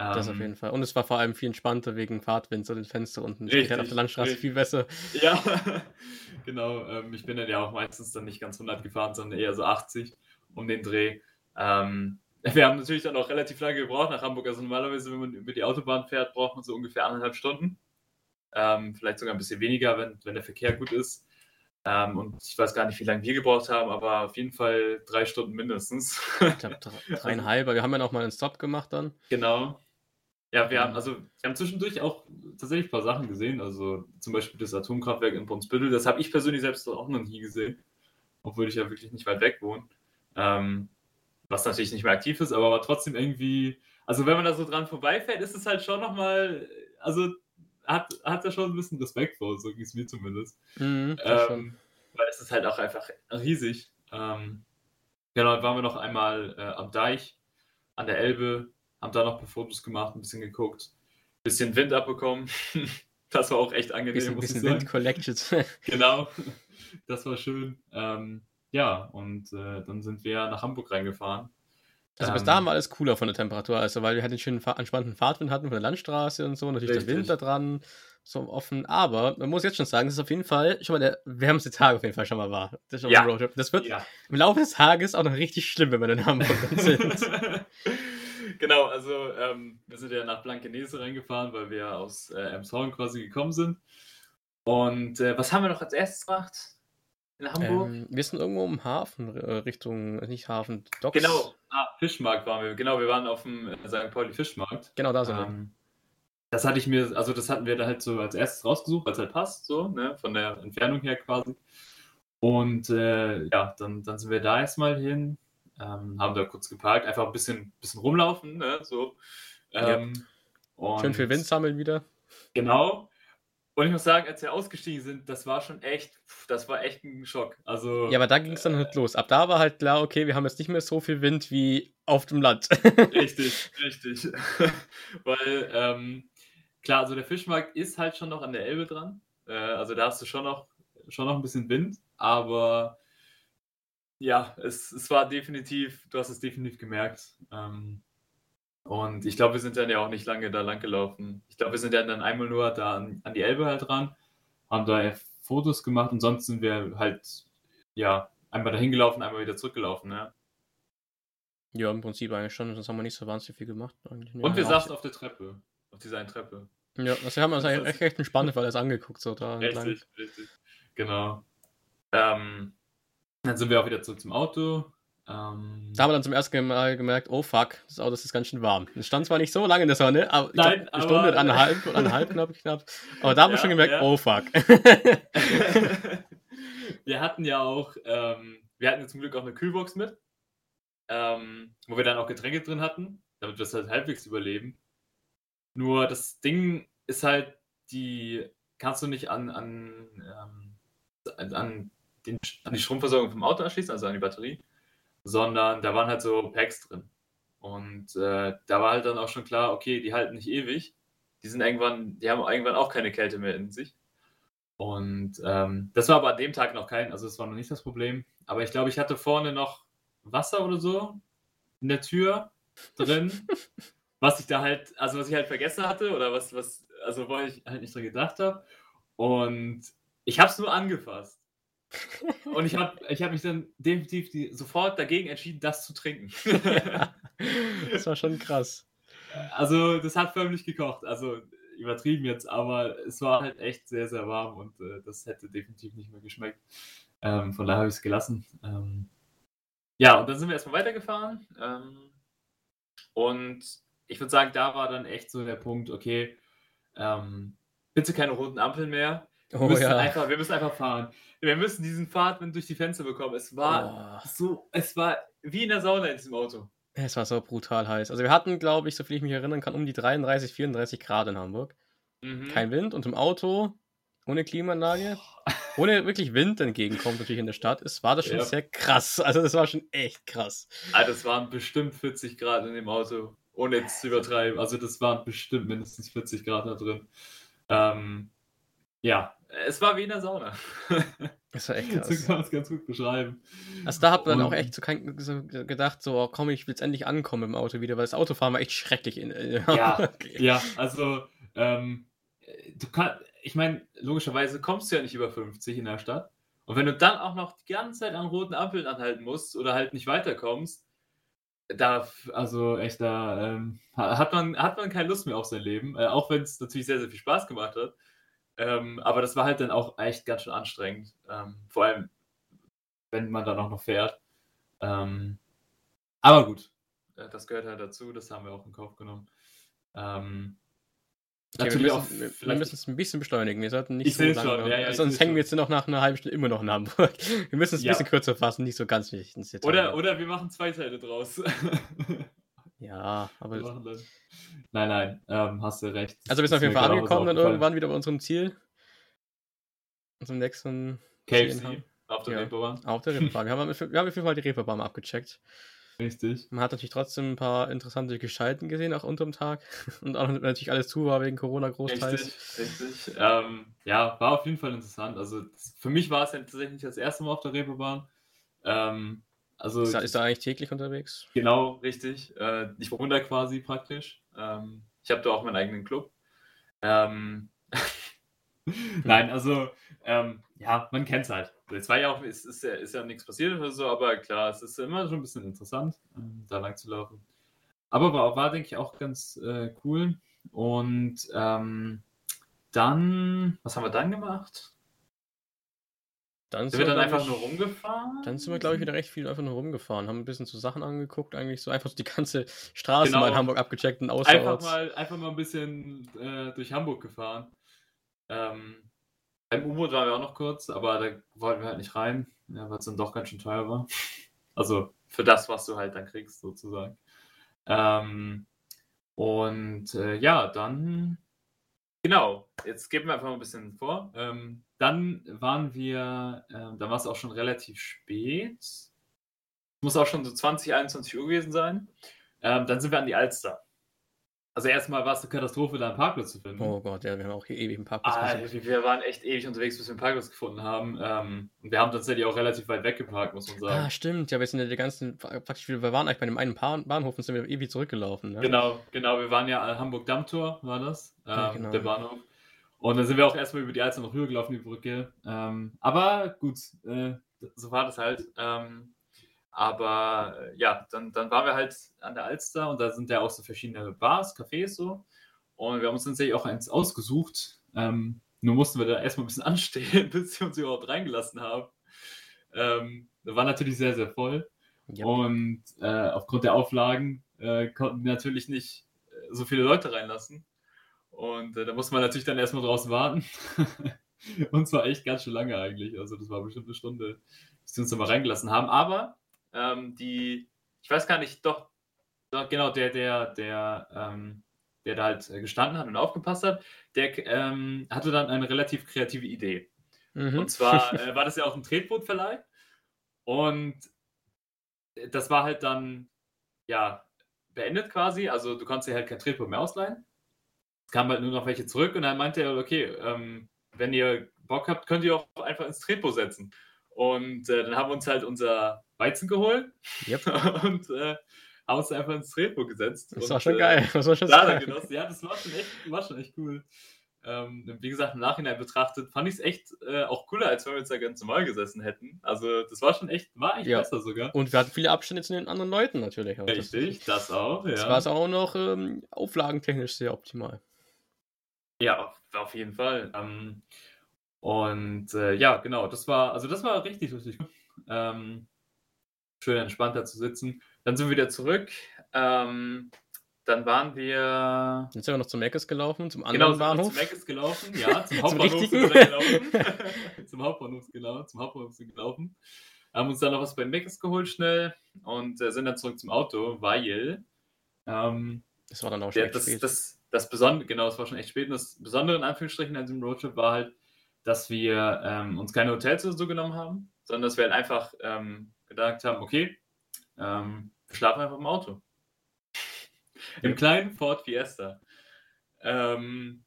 Das auf Ähm, jeden Fall. Und es war vor allem viel entspannter wegen Fahrtwind, so den Fenster unten. Das geht halt auf Richtig, der Landstraße richtig. viel besser. Ja, genau. Ähm, ich bin dann ja auch meistens dann nicht ganz 100 gefahren, sondern eher so 80 um den Dreh. Ähm, wir haben natürlich dann auch relativ lange gebraucht nach Hamburg. Also normalerweise, wenn man über die Autobahn fährt, braucht man so ungefähr anderthalb Stunden. Ähm, vielleicht sogar ein bisschen weniger, wenn, wenn der Verkehr gut ist. Ähm, und ich weiß gar nicht, wie lange wir gebraucht haben, aber auf jeden Fall drei Stunden mindestens. Ich glaube, dreieinhalb. Aber wir haben ja noch mal einen Stop gemacht dann. Genau. Ja, wir haben, also, wir haben zwischendurch auch tatsächlich ein paar Sachen gesehen. Also zum Beispiel das Atomkraftwerk in Brunsbüttel. Das habe ich persönlich selbst auch noch nie gesehen. Obwohl ich ja wirklich nicht weit weg wohne. Ähm, was natürlich nicht mehr aktiv ist, aber trotzdem irgendwie. Also wenn man da so dran vorbeifährt, ist es halt schon nochmal. Also hat, hat er schon ein bisschen Respekt vor, so ging es mir zumindest. Mhm. Ähm, weil es ist halt auch einfach riesig. Ähm, genau, dann waren wir noch einmal äh, am Deich, an der Elbe, haben da noch ein paar Fotos gemacht, ein bisschen geguckt, ein bisschen Wind abbekommen. das war auch echt angenehm. Bisschen, bisschen Wind collected. genau, das war schön. Ähm, ja, und äh, dann sind wir nach Hamburg reingefahren. Also bis ähm, dahin war alles cooler von der Temperatur, also weil wir halt einen schönen entspannten Fahrtwind hatten von der Landstraße und so, natürlich richtig. der Wind da dran, so offen. Aber man muss jetzt schon sagen, das ist auf jeden Fall schon mal der wärmste Tag auf jeden Fall schon mal war. Das, ja. das wird ja. im Laufe des Tages auch noch richtig schlimm, wenn wir in Hamburg sind. Genau, also ähm, wir sind ja nach Blankenese reingefahren, weil wir aus äh, Emshorn quasi gekommen sind. Und äh, was haben wir noch als erstes gemacht? In Hamburg? Ähm, wir sind irgendwo im Hafen, äh, Richtung, nicht Hafen, Docks. Genau, ah, Fischmarkt waren wir. Genau, wir waren auf dem äh, St. Pauli Fischmarkt. Genau, da sind ähm, wir. Das hatte ich mir, also das hatten wir da halt so als erstes rausgesucht, weil es halt passt, so, ne, von der Entfernung her quasi. Und äh, ja, dann, dann sind wir da erstmal hin, ähm, haben da kurz geparkt, einfach ein bisschen, bisschen rumlaufen, ne, so. Ähm, ja. Schön viel Wind sammeln wieder. Genau. Und ich muss sagen, als wir ausgestiegen sind, das war schon echt, das war echt ein Schock. Also, ja, aber da ging es dann halt los. Ab da war halt klar, okay, wir haben jetzt nicht mehr so viel Wind wie auf dem Land. richtig, richtig. Weil, ähm, klar, also der Fischmarkt ist halt schon noch an der Elbe dran. Äh, also da hast du schon noch, schon noch ein bisschen Wind, aber ja, es, es war definitiv, du hast es definitiv gemerkt. Ähm, und ich glaube, wir sind dann ja auch nicht lange da lang gelaufen. Ich glaube, wir sind dann einmal nur da an, an die Elbe halt dran, haben da Fotos gemacht und sonst sind wir halt, ja, einmal dahin gelaufen, einmal wieder zurückgelaufen, ja. Ja, im Prinzip eigentlich schon, sonst haben wir nicht so wahnsinnig viel gemacht. Eigentlich. Und wir saßen auf der Treppe, auf dieser einen Treppe. Ja, haben wir uns eigentlich echt, echt entspannt, weil das angeguckt so da. Richtig, entlang. richtig. Genau. Ähm, dann sind wir auch wieder zurück zum Auto, ähm, da haben wir dann zum ersten Mal gemerkt, oh fuck, das Auto ist ganz schön warm. Es stand zwar nicht so lange in der Sonne, aber Nein, glaub, eine Stunde und eineinhalb, und eineinhalb knapp, knapp. Aber da haben ja, wir schon gemerkt, ja. oh fuck. wir hatten ja auch, ähm, wir hatten zum Glück auch eine Kühlbox mit, ähm, wo wir dann auch Getränke drin hatten, damit wir es halt halbwegs überleben. Nur das Ding ist halt, die kannst du nicht an, an, ähm, an, den, an die Stromversorgung vom Auto anschließen, also an die Batterie sondern da waren halt so Packs drin. Und äh, da war halt dann auch schon klar, okay, die halten nicht ewig. Die sind irgendwann, die haben irgendwann auch keine Kälte mehr in sich. Und ähm, das war aber an dem Tag noch kein, also das war noch nicht das Problem. Aber ich glaube, ich hatte vorne noch Wasser oder so in der Tür drin, was ich da halt, also was ich halt vergessen hatte oder was, was, also wo ich halt nicht dran gedacht habe. Und ich habe es nur angefasst. Und ich habe ich hab mich dann definitiv die, sofort dagegen entschieden, das zu trinken. das war schon krass. Also, das hat förmlich gekocht. Also, übertrieben jetzt, aber es war halt echt sehr, sehr warm und äh, das hätte definitiv nicht mehr geschmeckt. Ähm, von daher habe ich es gelassen. Ähm, ja, und dann sind wir erstmal weitergefahren. Ähm, und ich würde sagen, da war dann echt so der Punkt, okay, ähm, bitte keine roten Ampeln mehr. Wir, oh, müssen ja. einfach, wir müssen einfach fahren. Wir müssen diesen Fahrtwind durch die Fenster bekommen. Es war oh. so, es war wie in der Sauna in diesem Auto. Es war so brutal heiß. Also wir hatten, glaube ich, so viel ich mich erinnern kann, um die 33, 34 Grad in Hamburg. Mhm. Kein Wind und im Auto, ohne Klimaanlage, ohne wirklich Wind entgegenkommt natürlich in der Stadt. Es war das schon ja. sehr krass. Also das war schon echt krass. Also das waren bestimmt 40 Grad in dem Auto, ohne jetzt zu übertreiben. Also das waren bestimmt mindestens 40 Grad da drin. Ähm, ja, es war wie in der Sauna. Das war echt krass. So kann man es ganz gut beschreiben. Also da hat man dann auch echt so, so, gedacht, so oh, komm, ich will jetzt endlich ankommen im Auto wieder, weil das Autofahren war echt schrecklich. In, in ja, ja, also ähm, du kannst, ich meine, logischerweise kommst du ja nicht über 50 in der Stadt. Und wenn du dann auch noch die ganze Zeit an roten Ampeln anhalten musst oder halt nicht weiterkommst, da, also echt, da ähm, hat, man, hat man keine Lust mehr auf sein Leben, äh, auch wenn es natürlich sehr, sehr viel Spaß gemacht hat. Ähm, aber das war halt dann auch echt ganz schön anstrengend. Ähm, vor allem, wenn man dann auch noch fährt. Ähm, aber gut, äh, das gehört halt dazu, das haben wir auch in Kauf genommen. Ähm, okay, wir, müssen, wir, müssen, es ein bisschen beschleunigen. Wir sollten nicht ich so lange. Schon, ja, ja, sonst hängen wir jetzt noch nach einer halben Stunde immer noch in Hamburg. Wir müssen es ein ja. bisschen kürzer fassen, nicht so ganz wichtig. Oder, oder wir machen zwei Teile draus. Ja, aber. Nein, nein, ähm, hast du recht. Also wir sind auf jeden Fall angekommen, dann irgendwann wieder bei unserem Ziel. Unserem nächsten KFC. auf der Ja. Reeperbahn. Auf der Reeperbahn. Wir haben, wir haben auf jeden Fall die Reeperbahn mal abgecheckt. Richtig. Man hat natürlich trotzdem ein paar interessante Gestalten gesehen, auch unterm Tag. Und auch wenn natürlich alles zu war wegen Corona großteils. Richtig, richtig. Ähm, ja, war auf jeden Fall interessant. Also das, für mich war es ja tatsächlich das erste Mal auf der Reeperbahn. Ähm, also Ist da, ist da eigentlich täglich unterwegs? genau, richtig. Äh, ich wohne da quasi praktisch. Ähm, ich habe da auch meinen eigenen Club. Ähm, Nein, also ähm, ja, man kennt es halt. Es war ja auch, es ist ja, ist ja nichts passiert oder so, aber klar, es ist immer schon ein bisschen interessant, ähm, da lang zu laufen. Aber war, war denke ich, auch ganz äh, cool. Und ähm, dann, was haben wir dann gemacht? Dann Sind wir dann einfach nur rumgefahren? Dann sind wir, glaube ich, wieder recht viel einfach nur rumgefahren, haben ein bisschen zu Sachen angeguckt, eigentlich so einfach so die ganze Straße Genau. mal in Hamburg abgecheckt und einfach außerorts. mal, einfach mal ein bisschen äh, durch Hamburg gefahren. Ähm, beim U-Boot waren wir auch noch kurz, aber da wollten wir halt nicht rein, ja, weil es dann doch ganz schön teuer war. Also für das, was du halt dann kriegst, sozusagen. Ähm, und äh, ja, dann. Genau, jetzt geben wir einfach mal ein bisschen vor. Ähm, dann waren wir, ähm, da war es auch schon relativ spät. Es muss auch schon so 20, 21 Uhr gewesen sein. Ähm, dann sind wir an die Alster. Also erstmal war es eine Katastrophe, da einen Parkplatz zu finden. Oh Gott, ja, wir haben auch hier ewig einen Parkplatz Ah, gesucht. wir waren echt ewig unterwegs, bis wir einen Parkplatz gefunden haben. Ähm, und wir haben tatsächlich auch relativ weit weggeparkt, muss man sagen. Ah, stimmt. Ja, wir sind ja die ganzen, praktisch, wir waren eigentlich bei dem einen Bahn- Bahnhof und sind wir ewig zurückgelaufen. Ne? Genau, genau. Wir waren ja an Hamburg-Dammtor, war das, ähm, Ja, genau. der Bahnhof. Und dann sind wir auch erstmal über die Alster noch rübergelaufen, die Brücke. Ähm, aber gut, äh, so war das halt. Ähm, aber äh, ja, dann, dann waren wir halt an der Alster und da sind ja auch so verschiedene Bars, Cafés so. Und wir haben uns tatsächlich auch eins ausgesucht. Ähm, nur mussten wir da erstmal ein bisschen anstehen, bis sie uns überhaupt reingelassen haben. Ähm, war natürlich sehr, sehr voll. Ja. Und äh, aufgrund der Auflagen äh, konnten wir natürlich nicht äh, so viele Leute reinlassen. Und äh, da musste man natürlich dann erstmal draußen warten. und zwar echt ganz schön lange eigentlich. Also das war bestimmt eine Stunde, bis sie uns da mal reingelassen haben. Aber ähm, die, ich weiß gar nicht, doch, doch genau, der, der, der, ähm, der da halt äh, gestanden hat und aufgepasst hat, der ähm, hatte dann eine relativ kreative Idee. Mhm. Und zwar äh, war das ja auch ein Tretbootverleih. Und das war halt dann, ja, beendet quasi. Also du konntest dir halt kein Tretboot mehr ausleihen. Es kamen halt nur noch welche zurück und dann meinte er, okay, ähm, wenn ihr Bock habt, könnt ihr auch einfach ins Tretboot setzen. Und äh, dann haben wir uns halt unser Weizen geholt Yep. und äh, haben uns einfach ins Tretboot gesetzt. Das und, war schon äh, geil. Das war schon geil. genossen. Ja, das war schon echt, war schon echt cool. Ähm, wie gesagt, im Nachhinein betrachtet, fand ich es echt äh, auch cooler, als wenn wir jetzt da ganz normal gesessen hätten. Also, das war schon echt, war echt Ja. besser sogar. Und wir hatten viele Abstände zu den anderen Leuten natürlich. auch. Das- Richtig, das auch, ja. Das war es auch noch ähm, auflagentechnisch sehr optimal. Ja, auf, jeden Fall. Ähm, und äh, ja, genau, das war, also das war richtig, richtig gut. Ähm, schön entspannt da zu sitzen. Dann sind wir wieder zurück. Ähm, dann waren wir Dann sind wir noch zum Meckes gelaufen, zum Genau, anderen wir Bahnhof. zum Meckes gelaufen, ja, zum Hauptbahnhof sind wir gelaufen. zum Hauptbahnhof, genau, zum Hauptbahnhof sind wir gelaufen. Haben uns dann noch was bei Meckes geholt schnell und äh, sind dann zurück zum Auto, weil ähm, Das war dann auch schon der, das, das, das Besondere, genau, es war schon echt spät und das Besondere in Anführungsstrichen an diesem Roadtrip war halt, dass wir ähm, uns keine Hotels oder so genommen haben, sondern dass wir halt einfach ähm, gedacht haben, okay, ähm, wir schlafen einfach im Auto. Im kleinen Ford Fiesta. Ähm,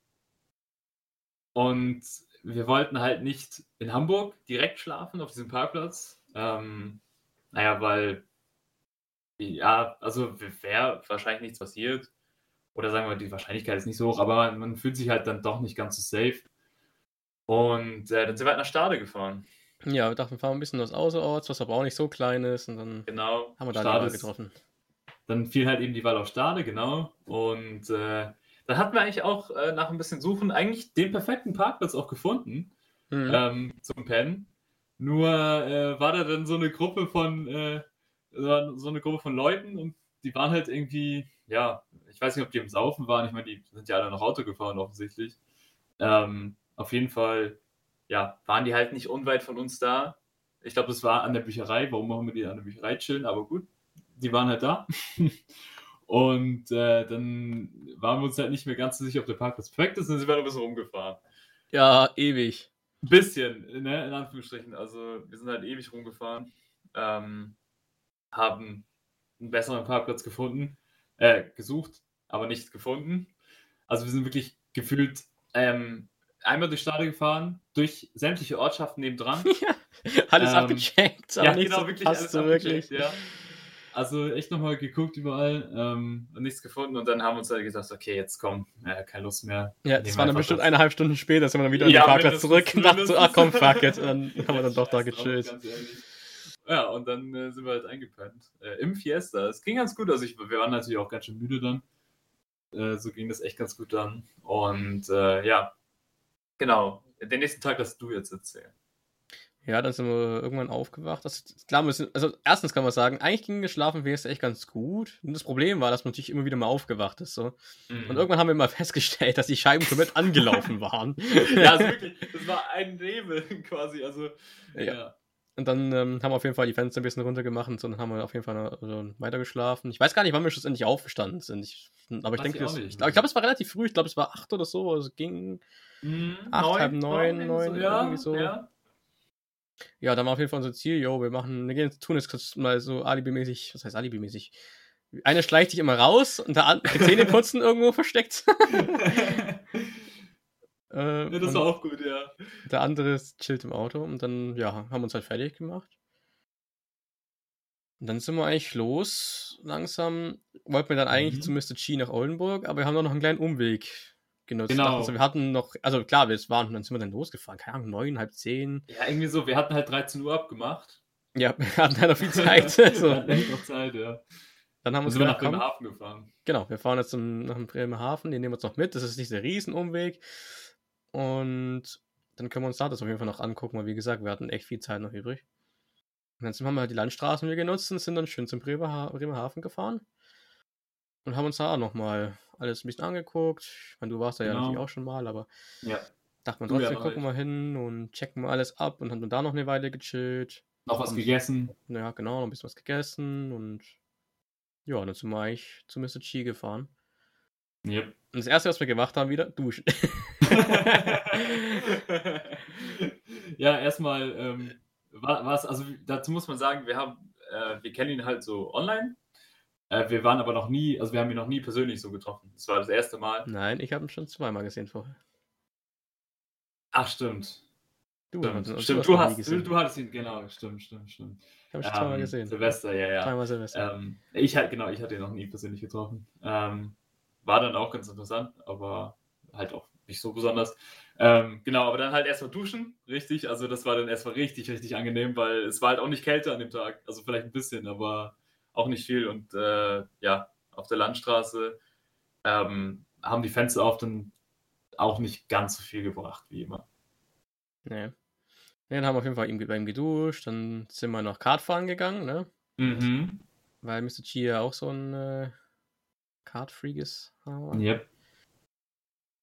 und wir wollten halt nicht in Hamburg direkt schlafen auf diesem Parkplatz. Ähm, naja, weil, ja, also wäre wahrscheinlich nichts passiert. Oder sagen wir, die Wahrscheinlichkeit ist nicht so hoch, aber man, fühlt sich halt dann doch nicht ganz so safe. Und äh, dann sind wir halt nach Stade gefahren. ja, wir dachten, wir fahren ein bisschen aus Außerorts, was aber auch nicht so klein ist. Und dann Genau. haben wir da die Stade Wahl getroffen. Dann fiel halt eben die Wahl auf Stade, genau. Und äh, dann hatten wir eigentlich auch äh, nach ein bisschen Suchen eigentlich den perfekten Parkplatz auch gefunden Mhm. ähm, zum Pennen. Nur äh, war da dann so eine Gruppe von äh, so eine Gruppe von Leuten und die waren halt irgendwie, ja, ich weiß nicht, ob die im Saufen waren. Ich meine, die sind ja alle noch Auto gefahren offensichtlich. Ähm, auf jeden Fall, ja, waren die halt nicht unweit von uns da. Ich glaube, das war an der Bücherei. Warum machen wir die an der Bücherei chillen? Aber gut, die waren halt da. Und äh, dann waren wir uns halt nicht mehr ganz so sicher, ob der Parkplatz perfekt ist, dann sind wir ein bisschen rumgefahren. Ja, ewig. Ein bisschen, ne, in Anführungsstrichen. Also wir sind halt ewig rumgefahren, ähm, haben einen besseren Parkplatz gefunden, äh, gesucht, aber nichts gefunden. Also wir sind wirklich gefühlt ähm, einmal durch Stade gefahren, durch sämtliche Ortschaften nebendran. Ja, alles Ähm, abgecheckt, aber ja, genau, wirklich alles so wirklich. abgecheckt, ja. Also echt nochmal geguckt überall ähm, und nichts gefunden und dann haben wir uns halt gesagt, okay, jetzt komm, äh, keine Lust mehr. Ja, das war dann bestimmt das. eineinhalb Stunden später, sind wir dann wieder Ja, an den Parkplatz zurück und dachten so, ah komm, fuck it. Und dann haben wir dann doch da drauf, gechillt. ehrlich. Ja, und dann äh, sind wir halt eingepennt. Äh, Im Fiesta. Es ging ganz gut. Also ich, wir waren natürlich auch ganz schön müde dann. Äh, so ging das echt ganz gut dann. Und äh, ja, genau. Den nächsten Tag hast du jetzt erzählen. Ja, dann sind wir irgendwann aufgewacht. Das, klar, sind, also erstens kann man sagen, eigentlich ging das Schlafen Fiesta echt ganz gut. Und das Problem war, dass man natürlich immer wieder mal aufgewacht ist. So. Mhm. Und irgendwann haben wir mal festgestellt, dass die Scheiben komplett angelaufen waren. ja, also wirklich, das war ein Nebel quasi. Also, Ja. ja. Und dann ähm, haben wir auf jeden Fall die Fenster ein bisschen runtergemacht und dann haben wir auf jeden Fall also, weiter geschlafen. Ich weiß gar nicht, wann wir schlussendlich aufgestanden sind. Ich, aber ich denke, ich das- ich glaube, glaub, es war relativ früh. Ich glaube, es war acht oder so. Also es ging. Mhm, Acht, halb neun, irgendwie neun, so, ja, irgendwie so. Ja. Ja, dann war auf jeden Fall unser Ziel, yo, wir machen, wir gehen tun jetzt kurz mal so alibimäßig, was heißt alibimäßig? Eine schleicht sich immer raus und der andere Zähne putzen irgendwo versteckt. äh, ja, das war auch gut, ja. der andere ist chillt im Auto und dann, ja, haben wir uns halt fertig gemacht. Und dann sind wir eigentlich los, langsam. Wollten wir dann eigentlich Mhm. zu Mr. G nach Oldenburg, aber wir haben noch einen kleinen Umweg genutzt. Genau. Also wir hatten noch, also klar, wir waren, dann sind wir dann losgefahren, keine Ahnung, neun, halb zehn. Ja, irgendwie so. Wir hatten halt 13 Uhr abgemacht. Ja, wir hatten halt noch viel Zeit. Wir also, hatten echt noch Zeit, ja. dann haben wir uns wir nach Bremerhaven gefahren. Genau, wir fahren jetzt zum, nach dem Bremerhaven, den nehmen wir uns noch mit. Das ist nicht der Riesenumweg. Und dann können wir uns da das auf jeden Fall noch angucken, weil wie gesagt, wir hatten echt viel Zeit noch übrig. Und dann haben wir halt die Landstraßen wieder genutzt und sind dann schön zum Bremerha Bremerhaven gefahren. Und haben uns da auch nochmal alles ein bisschen angeguckt. Ich meine, du warst da ja Genau. natürlich auch schon mal, aber Ja. dachte man ja trotzdem, noch gucken wir hin und checken mal alles ab und haben dann da noch eine Weile gechillt. Noch was Und- gegessen. Ja, genau, noch ein bisschen was gegessen und ja, dann sind wir eigentlich zu Mr. Chi gefahren. Yep. Und das erste, was wir gemacht haben, wieder duschen. ja, erstmal ähm, war es, also dazu muss man sagen, wir haben, äh, wir kennen ihn halt so online. Äh, wir waren aber noch nie, also wir haben ihn noch nie persönlich so getroffen. Das war das erste Mal. Nein, ich habe ihn schon zweimal gesehen vorher. Ach, stimmt. Du, Stimmt, hast ihn- stimmt. Du, hast, du, du hattest ihn, genau, stimmt, stimmt, stimmt. Ich habe ihn schon zweimal Ähm, gesehen. Silvester, ja, ja. Zweimal Silvester. Ähm, ich halt, genau, ich hatte ihn noch nie persönlich getroffen. Ähm, war dann auch ganz interessant, aber halt auch nicht so besonders. Ähm, genau, aber dann halt erstmal duschen, richtig. Also das war dann erstmal richtig, richtig angenehm, weil es war halt auch nicht kälter an dem Tag. Also vielleicht ein bisschen, aber auch nicht viel. Und äh, ja, auf der Landstraße ähm, haben die Fenster auf dann auch nicht ganz so viel gebracht wie immer. Nee. Nee, dann haben wir auf jeden Fall bei ihm geduscht, dann sind wir noch Kartfahren gegangen, ne? Mhm. Weil Mr. Chi ja auch so ein äh, Kart-Freak ist. Aber. Yep.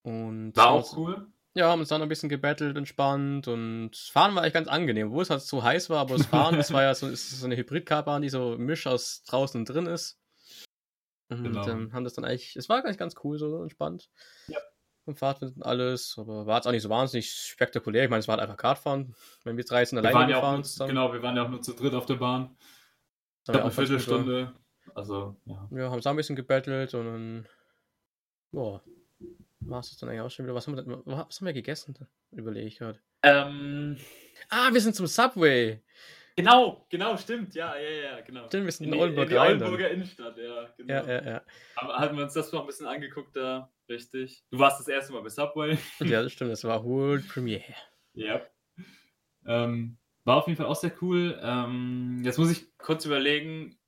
Und War haben auch cool. Ja, haben uns dann ein bisschen gebettelt, entspannt und Fahren war eigentlich ganz angenehm, obwohl es halt so heiß war, aber das Fahren, das war ja so, so eine Hybridkarbahn, die so Misch aus draußen und drin ist. Und Genau. ähm, haben das dann eigentlich, es war eigentlich ganz cool, so entspannt. Ja. Und Fahrtwind und alles, aber war jetzt auch nicht so wahnsinnig spektakulär. Ich meine, es war halt einfach Kartfahren. Wenn wir drei sind Wir alleine waren ja auch gefahren, nur, zusammen, genau, wir waren ja auch nur zu dritt auf der Bahn. Ich haben wir glaube, eine Viertelstunde. Also, ja. Ja, haben auch ein bisschen gebettelt und dann, boah, war es dann eigentlich auch schon wieder. Was haben wir, denn- was haben wir gegessen? Überlege ich gerade. Ähm, Ah, wir sind zum Subway. genau, genau, stimmt. Ja, ja, ja, genau. Stimmt, wir sind In in Oldenburg in die rein dann. Oldenburger Innenstadt, ja, genau. Ja, ja, ja. Aber hatten wir uns das noch ein bisschen angeguckt da, richtig? Du warst das erste Mal bei Subway. Ja, das stimmt, das war World Premiere. ja. Ähm, war auf jeden Fall auch sehr cool. Ähm, jetzt muss ich kurz überlegen.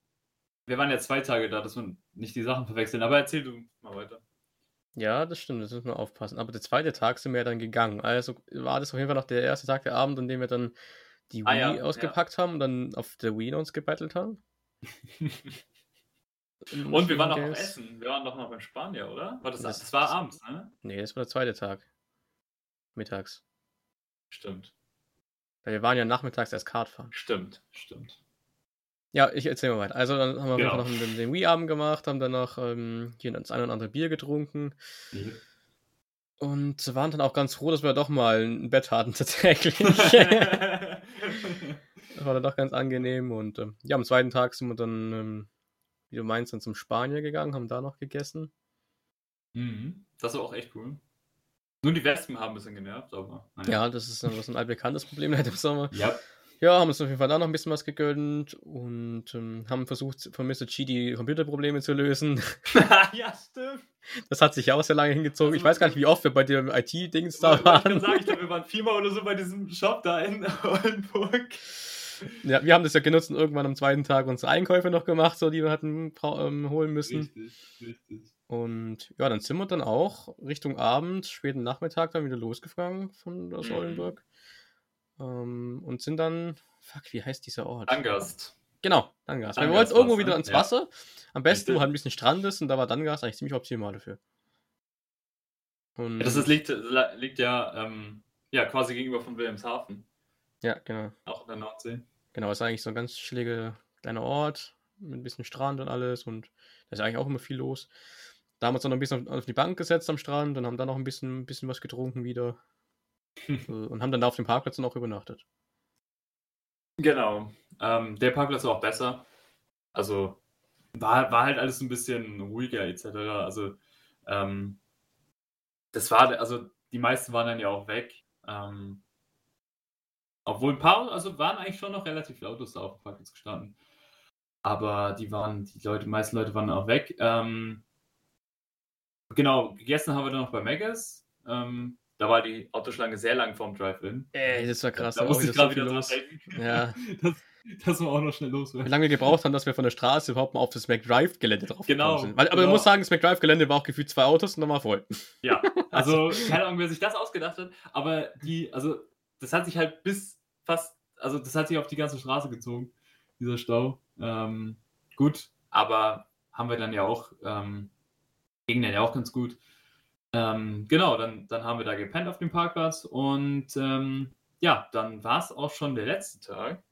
Wir waren ja zwei Tage da, dass wir nicht die Sachen verwechseln. Aber erzähl du mal weiter. Ja, das stimmt, das müssen wir aufpassen. Aber der zweite Tag sind wir ja dann gegangen. Also war das auf jeden Fall noch der erste Tag, der Abend, an dem wir dann die Ah, Wii ja, ja. ausgepackt haben und dann auf der Wii uns gebettelt haben. Und wir waren noch am. Essen. Wir waren doch noch beim Spanier, oder? War das, Das- das, war abends, ne? Nee, das war der zweite Tag. Mittags. Stimmt. Weil wir waren ja nachmittags erst Kart fahren. Stimmt. Stimmt. Ja, ich erzähl mal weiter. Also dann haben wir Genau. Noch den, den Wii-Abend gemacht, haben dann noch ähm, hier das ein oder andere Bier getrunken. Und waren dann auch ganz froh, dass wir doch mal ein Bett hatten, tatsächlich. das war dann doch ganz angenehm. Und ähm, ja, am zweiten Tag sind wir dann, ähm, wie du meinst, dann zum Spanier gegangen, haben da noch gegessen. Mhm. Das war auch echt cool. Nur die Wespen haben ein bisschen genervt, aber. Naja. Ja, das ist, das ist ein altbekanntes Problem im Sommer. Ja. Ja, haben uns auf jeden Fall da noch ein bisschen was gegönnt und ähm, haben versucht, von Mr. G die Computerprobleme zu lösen. ja, stimmt. Das hat sich ja auch sehr lange hingezogen. Also, ich weiß gar nicht, wie oft wir bei dem IT-Dings da waren. Ich sagen, ich glaube, wir waren viermal oder so bei diesem Shop da in Oldenburg. Ja, wir haben das ja genutzt und irgendwann am zweiten Tag unsere Einkäufe noch gemacht, so die wir hatten ähm, holen müssen. Richtig, richtig. Und ja, dann sind wir dann auch Richtung Abend, späten Nachmittag dann wieder losgefahren von aus mhm. Oldenburg. Ähm, und sind dann, fuck, wie heißt dieser Ort? Dangast. Genau, Dangast. Wir wollten irgendwo wieder ans Wasser. Am besten, wo halt ein bisschen Strand ist und da war Dangast eigentlich ziemlich optimal dafür. Und das ist, liegt, liegt ja, ähm, ja quasi gegenüber von Wilhelmshaven. Ja, genau. Auch in der Nordsee. Genau, ist eigentlich so ein ganz chilliger kleiner Ort mit ein bisschen Strand und alles und da ist eigentlich auch immer viel los. Da haben wir uns dann noch ein bisschen auf die Bank gesetzt am Strand und haben dann noch ein bisschen, ein bisschen was getrunken wieder. Äh, und haben dann da auf dem Parkplatz dann auch übernachtet. Genau. Ähm, der Parkplatz war auch besser. Also war, war halt alles ein bisschen ruhiger etc. Also ähm, das war, also die meisten waren dann ja auch weg. Ähm, obwohl ein paar, also waren eigentlich schon noch relativ viele Autos da auf dem Parkplatz gestanden. Aber die waren, die Leute, die meisten Leute waren auch weg. Ähm, genau, gegessen haben wir dann noch bei Megas. Ähm, da war die Autoschlange sehr lang vorm Drive-In. Ey, das war krass. Da, da musste ich gerade wieder los. Ja. Das, das war auch noch schnell los. Wie lange wir gebraucht haben, dass wir von der Straße überhaupt mal auf das McDrive-Gelände drauf genau, sind. Weil, aber genau. du musst sagen, das McDrive-Gelände war auch gefühlt zwei Autos und dann war voll. Ja, also keine Ahnung, wer sich das ausgedacht hat, aber die, also das hat sich halt bis fast, also das hat sich auf die ganze Straße gezogen, dieser Stau. Ähm, gut, aber haben wir dann ja auch, ähm, ging dann ja auch ganz gut. Ähm, genau, dann, dann haben wir da gepennt auf dem Parkplatz und ähm, ja, dann war es auch schon der letzte Tag,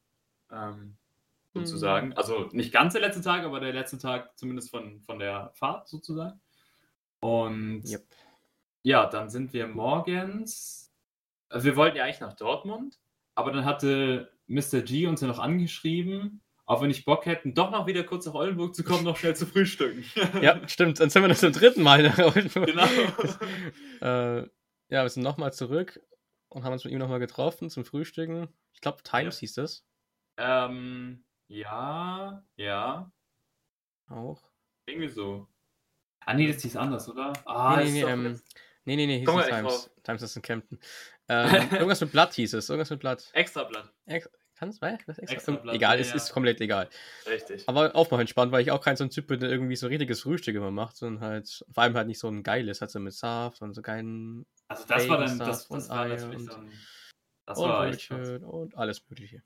ähm, sozusagen. Mhm. Also nicht ganz der letzte Tag, aber der letzte Tag zumindest von, von der Fahrt sozusagen. Und yep. ja, dann sind wir morgens, also wir wollten ja eigentlich nach Dortmund, aber dann hatte Mr. G uns ja noch angeschrieben, auch wenn ich Bock hätten, doch noch wieder kurz nach Oldenburg zu kommen, noch schnell zu frühstücken. ja, stimmt. Dann sind wir das zum dritten Mal nach Oldenburg. Genau. äh, ja, wir sind nochmal zurück und haben uns mit ihm nochmal getroffen zum Frühstücken. Ich glaube, Times ja. hieß das. Ähm, ja, ja. Auch. Irgendwie so. Ah, nee, das hieß anders, oder? Ah, nee, nee, nee, ähm, nee, nee, nee, hieß nicht Times. Times ist in Kempten. Ähm, irgendwas mit Blatt hieß es. Irgendwas mit Blatt. Extra Blatt. Ex Kannst extra? extra egal, ja, es ist komplett egal. Richtig. Aber auch mal entspannt, weil ich auch kein so ein Typ bin, der irgendwie so richtiges Frühstück immer macht, sondern halt, vor allem halt nicht so ein geiles, halt so mit Saft und so keinen. Also das war dann, das, das war natürlich und, dann, das und war echt und alles Mögliche.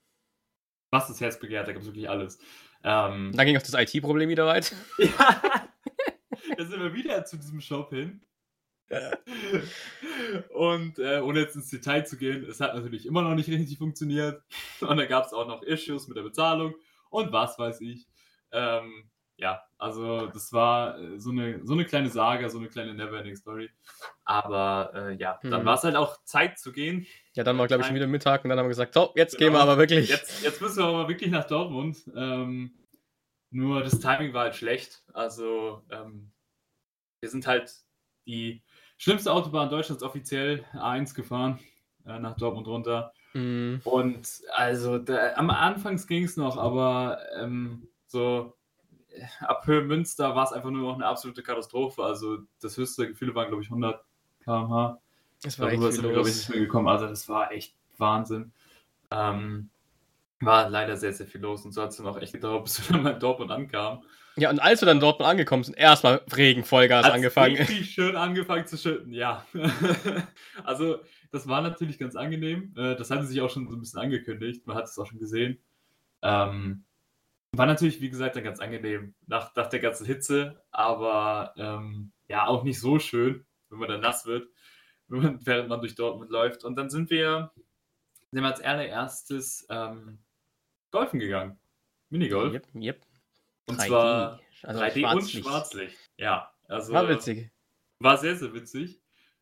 Was das Herz begehrt, da gibt es wirklich alles. Ähm, dann ging auch das IT-Problem wieder weit. ja. da sind wir wieder zu diesem Shop hin. Und äh, ohne jetzt ins Detail zu gehen, es hat natürlich immer noch nicht richtig funktioniert. Und dann gab es auch noch Issues mit der Bezahlung und was weiß ich. Ähm, ja, also das war äh, so eine, so eine kleine Saga, so eine kleine Neverending Story. Aber äh, ja, dann hm. war es halt auch Zeit zu gehen. Ja, dann war, glaube ich, schon wieder Mittag und dann haben wir gesagt, so, jetzt genau. gehen wir aber wirklich. Jetzt, jetzt müssen wir aber wirklich nach Dortmund. Ähm, nur das Timing war halt schlecht. Also ähm, wir sind halt die schlimmste Autobahn Deutschlands offiziell A1 gefahren, äh, nach Dortmund runter. Mm. Und also da, am Anfang ging es noch, aber ähm, so äh, ab Höhe Münster war es einfach nur noch eine absolute Katastrophe. Also das höchste Gefühl waren, glaube ich, 100 km/h. Das war Darüber echt sind wir, glaube ich, nicht mehr gekommen. Also das war echt Wahnsinn. Ähm, war leider sehr, sehr viel los und so hat es dann auch echt gedauert, bis wir dann mal in Dortmund ankamen. Ja, und als wir dann dort angekommen sind, erstmal Regen, Vollgas Hat's angefangen. Richtig schön angefangen zu schütten, ja. also, das war natürlich ganz angenehm. Äh, das hatte sich auch schon so ein bisschen angekündigt. Man hat es auch schon gesehen. Ähm, war natürlich, wie gesagt, dann ganz angenehm nach, nach der ganzen Hitze, aber ähm, ja, auch nicht so schön, wenn man dann nass wird, man, während man durch Dortmund läuft. Und dann sind wir, sind wir als allererstes ähm, golfen gegangen. Minigolf. Yep, yep. Und 3D. zwar also 3D Schwarzlicht. und Schwarzlicht. Ja, also. War witzig. War sehr, sehr witzig.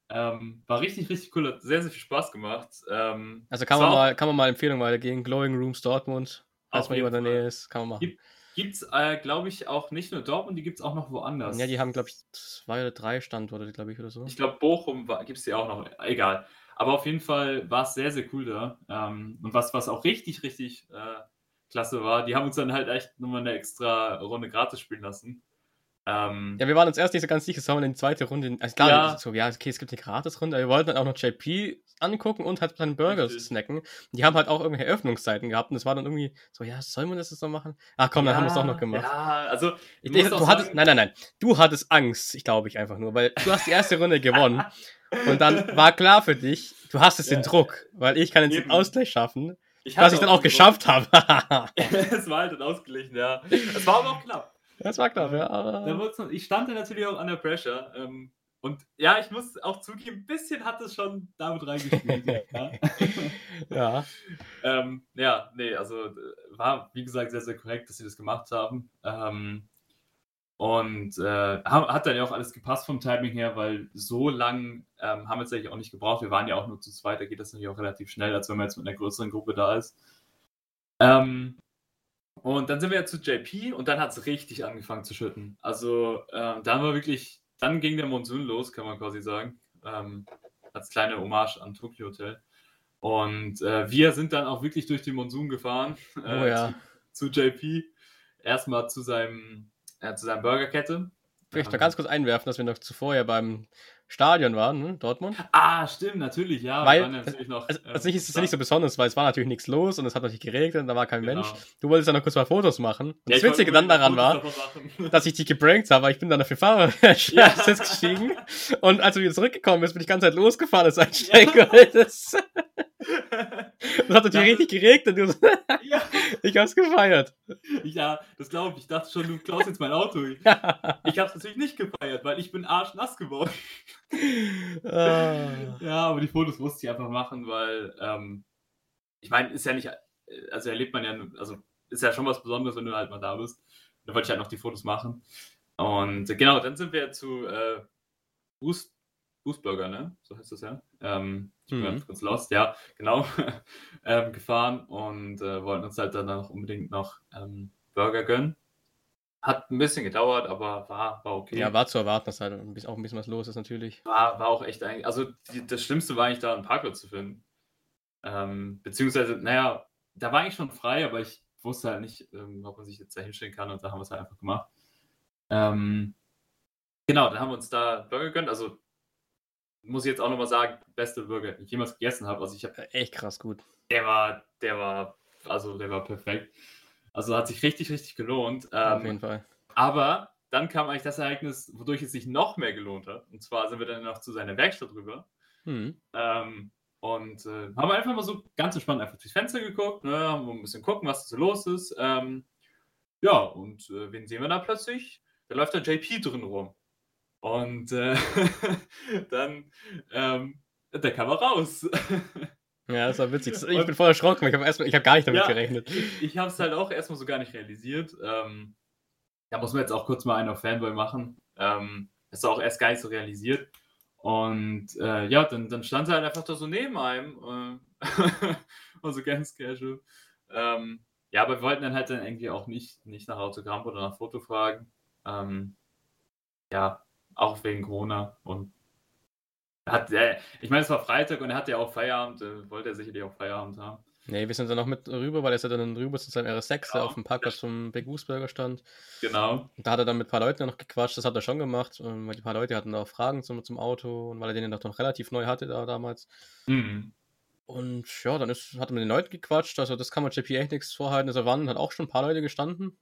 Ähm, war richtig, richtig cool, hat sehr, sehr viel Spaß gemacht. Ähm, also kann man, mal, kann man mal Empfehlung weitergehen. Glowing Rooms Dortmund, falls man jemand in der Nähe ist, kann man machen. Gibt es, äh, glaube ich, auch nicht nur Dortmund, die gibt es auch noch woanders. Ja, die haben, glaube ich, zwei oder drei Standorte, glaube ich, oder so. Ich glaube, Bochum gibt es die auch noch. Egal. Aber auf jeden Fall war es sehr, sehr cool da. Ähm, und was, was auch richtig, richtig äh, klasse war, die haben uns dann halt echt nochmal eine extra Runde gratis spielen lassen. Ähm, ja, wir waren uns erst nicht so ganz sicher, sollen wir in die zweite Runde. Also klar, ja. so, ja, okay, es gibt eine Gratis-Runde, wir wollten dann auch noch JP angucken und halt seinen Burger snacken. Die haben halt auch irgendwelche Öffnungszeiten gehabt und es war dann irgendwie so, ja, sollen wir das jetzt noch machen? Ach komm, ja, dann haben wir es doch noch gemacht. Ja, also. Ich, du, du hattest, nein, nein, nein. Du hattest Angst, ich glaube ich einfach nur, weil du hast die erste Runde gewonnen und dann war klar für dich, du hast es ja. den Druck, weil ich kann jetzt den Ausgleich schaffen. Ich was ich dann auch geschafft habe. es war halt dann ausgeglichen, ja. Es war aber auch knapp. Das war knapp, ja. Aber... ich stand da natürlich auch under pressure. Ähm, und ja, ich muss auch zugeben, ein bisschen hat es schon damit reingespielt. ja. ja. Ähm, ja, nee, also äh, war, wie gesagt, sehr, sehr korrekt, dass sie das gemacht haben. Ähm, und äh, hat dann ja auch alles gepasst vom Timing her, weil so lang ähm, haben wir es eigentlich auch nicht gebraucht. Wir waren ja auch nur zu zweit, da geht das natürlich auch relativ schnell, als wenn man jetzt mit einer größeren Gruppe da ist. Ähm, und dann sind wir ja zu JP und dann hat es richtig angefangen zu schütten. Also ähm, dann war wirklich, dann ging der Monsun los, kann man quasi sagen. Ähm, als kleine Hommage an Tokyo Hotel. Und äh, wir sind dann auch wirklich durch den Monsun gefahren. Äh, oh ja. Zu, zu JP. Erstmal zu seinem, äh, zu seiner Burgerkette. Ich möchte noch ganz kurz einwerfen, dass wir noch zuvor ja beim Stadion waren, ne? Dortmund. Ah, stimmt, natürlich, ja. Weil, natürlich noch, also, also nicht, ist es ja nicht so besonders, weil es war natürlich nichts los und es hat natürlich geregnet und da war kein genau. Mensch. Du wolltest ja noch kurz mal Fotos machen. Und ja, das Witzige dann daran war, dass ich dich geprankt habe, weil ich bin dann auf den ja. gestiegen und als du wieder zurückgekommen bist, bin ich die ganze Zeit losgefahren als einsteigen ja. Das hat natürlich richtig geregnet. Ja. Ich hab's gefeiert. Ja, das glaube ich. Ich dachte schon, du klaust jetzt mein Auto. Ich hab's natürlich nicht gefeiert, weil ich bin arschnass geworden. Ah. Ja, aber die Fotos musste ich einfach machen, weil ähm, ich meine, ist ja nicht, also erlebt man ja, also ist ja schon was Besonderes, wenn du halt mal da bist. Da wollte ich halt noch die Fotos machen. Und genau, dann sind wir zu äh, Boost, Boostburger, ne? So heißt das ja. Ähm, ich bin mhm. kurz lost, ja, genau. ähm, gefahren und äh, wollten uns halt dann auch unbedingt noch ähm, Burger gönnen. Hat ein bisschen gedauert, aber war, war okay. Ja, war zu erwarten, dass halt auch ein bisschen was los ist natürlich. War, war auch echt eigentlich, also die, das Schlimmste war eigentlich da, einen Parkplatz zu finden. Ähm, beziehungsweise, naja, da war eigentlich schon frei, aber ich wusste halt nicht, ähm, ob man sich jetzt da hinstellen kann und da haben wir es halt einfach gemacht. Ähm, genau, dann haben wir uns da Burger gegönnt. Also muss ich jetzt auch nochmal sagen, beste Burger, den ich jemals gegessen habe. Also ich habe echt krass gut. Der war, der war, also der war perfekt. Also hat sich richtig, richtig gelohnt. Ähm, Auf jeden Fall. Aber dann kam eigentlich das Ereignis, wodurch es sich noch mehr gelohnt hat. Und zwar sind wir dann noch zu seiner Werkstatt rüber. Hm. Ähm, und äh, haben einfach mal so ganz entspannt einfach durchs Fenster geguckt, ne, haben ein bisschen gucken, was so los ist. Ähm, ja, und äh, wen sehen wir da plötzlich? Da läuft der JP drin rum. Und äh, dann, ähm, der kam er raus. Ja, das war witzig. Ich und, bin voll erschrocken. Ich habe hab gar nicht damit ja, gerechnet. Ich, ich habe es halt auch erstmal so gar nicht realisiert. Ähm, da muss man jetzt auch kurz mal einen auf Fanboy machen. Ähm, ist auch erst gar nicht so realisiert. Und äh, ja, dann, dann stand er halt einfach da so neben einem. Äh, und so ganz casual. Ähm, ja, aber wir wollten dann halt dann irgendwie auch nicht, nicht nach Autogramm oder nach Foto fragen. Ähm, ja, auch wegen Corona. Und hat, äh, ich meine, es war Freitag und er hatte ja auch Feierabend, äh, wollte er sicherlich auch Feierabend haben. Nee, wir sind dann noch mit rüber, weil er ist ja dann rüber zu seinem RS6, genau. der auf dem Parkplatz vom Big Goose stand. Genau. Und da hat er dann mit ein paar Leuten noch gequatscht, das hat er schon gemacht, ähm, weil die paar Leute hatten auch Fragen zum, zum Auto und weil er den noch, noch relativ neu hatte da damals. Mhm. Und ja, dann ist, hat er mit den Leuten gequatscht, also das kann man JP echt nichts vorhalten. Also waren hat auch schon ein paar Leute gestanden.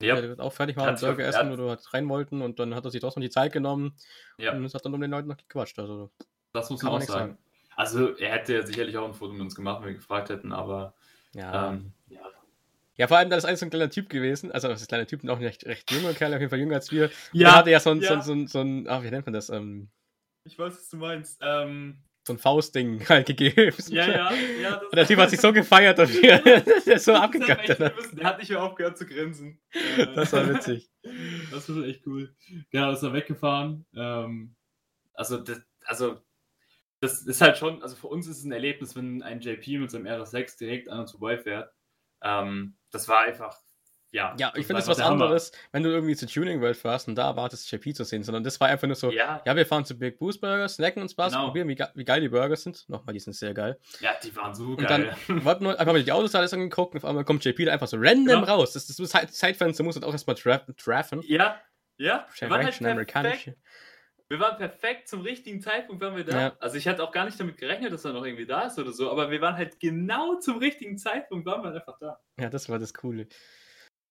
Ja. Der wird auch fertig war mit Burger essen oder halt rein wollten und dann hat er sich trotzdem die Zeit genommen ja. und es hat dann um den Leuten noch gequatscht. Also, das muss man auch sagen. sagen. Also er hätte ja sicherlich auch ein Foto mit uns gemacht, wenn wir gefragt hätten, aber ja. Ähm, ja. Ja, vor allem, da ist eigentlich so ein kleiner Typ gewesen. Also, das ist ein kleiner Typ, noch nicht recht junger Kerl, auf jeden Fall jünger als wir. Ja. Der hatte ja so ein, ja. so ein, so ein, ach, wie nennt man das? Ähm, ich weiß, was du meinst. Ähm, so ein Faustding halt gegeben. Ja, ja, ja. Und der Typ hat sich so gefeiert und der ist so abgegangen. Der hat nicht mehr aufgehört zu grinsen. Das war witzig. Das war schon echt cool. Genau, ist er weggefahren. Ähm, also, das, also das ist halt schon, also für uns ist es ein Erlebnis, wenn ein JP mit seinem RS6 direkt an uns vorbeifährt. Ähm, das war einfach, ja. Ja, ich finde es was anderes, wenn du irgendwie zur Tuning World fährst und da erwartest, JP zu sehen, sondern das war einfach nur so, ja, ja wir fahren zu Big Boost Burger, snacken uns was, genau. probieren, wie, wie, geil die Burger sind. Nochmal, die sind sehr geil. Ja, die waren so und geil. Und dann wollten wir einfach mal die Autos alles angeguckt und auf einmal kommt JP da einfach so random genau. raus. Das, das ist Zeitfenster, muss halt auch erstmal treffen. Ja, ja. War halt amerikanische. Wir waren perfekt zum richtigen Zeitpunkt, waren wir da. Ja. Also ich hatte auch gar nicht damit gerechnet, dass er noch irgendwie da ist oder so, aber wir waren halt genau zum richtigen Zeitpunkt, waren wir einfach da. Ja, das war das Coole.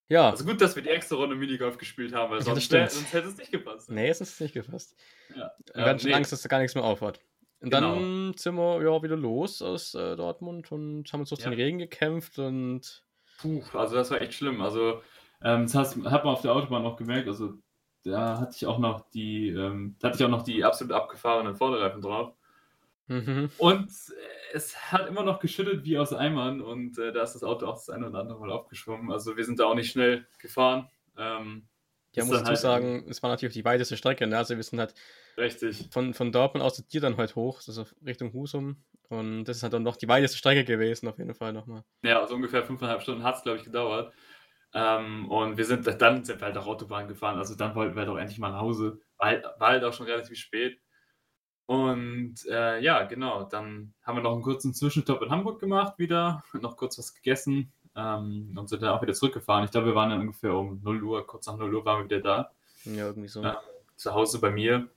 Ja. Also gut, dass wir die extra Runde Minigolf gespielt haben, weil sonst, ja, sonst hätte es nicht gepasst. Nee, es ist nicht gepasst. Ja. Wir hatten schon nee. Angst, dass da gar nichts mehr aufhört. Und genau. dann sind wir ja wieder los aus äh, Dortmund und haben uns durch ja. den Regen gekämpft und. Puh, also das war echt schlimm. Also, ähm, das hast, hat man auf der Autobahn auch gemerkt. Also, da hatte ich auch noch die, ähm, da hatte ich auch noch die absolut abgefahrenen Vorderreifen drauf. Mhm. Und es hat immer noch geschüttet wie aus Eimern und äh, da ist das Auto auch das eine oder andere Mal aufgeschwommen. Also wir sind da auch nicht schnell gefahren. Ähm, ja, muss ich halt sagen, es war natürlich die weiteste Strecke. Ne? Also wir sind halt richtig. Von, von Dortmund aus zu dir dann halt hoch, also Richtung Husum. Und das ist halt dann noch die weiteste Strecke gewesen, auf jeden Fall nochmal. Ja, also ungefähr fünfeinhalb Stunden hat es, glaube ich, gedauert. Ähm, und wir sind dann sind wir halt auch Autobahn gefahren. Also dann wollten wir doch endlich mal nach Hause. War halt, war halt auch schon relativ spät. Und äh, ja, genau, dann haben wir noch einen kurzen Zwischenstopp in Hamburg gemacht wieder, noch kurz was gegessen ähm, und sind dann auch wieder zurückgefahren. Ich glaube, wir waren dann ungefähr um 0 Uhr, kurz nach 0 Uhr waren wir wieder da. Ja, irgendwie so. Äh, zu Hause bei mir.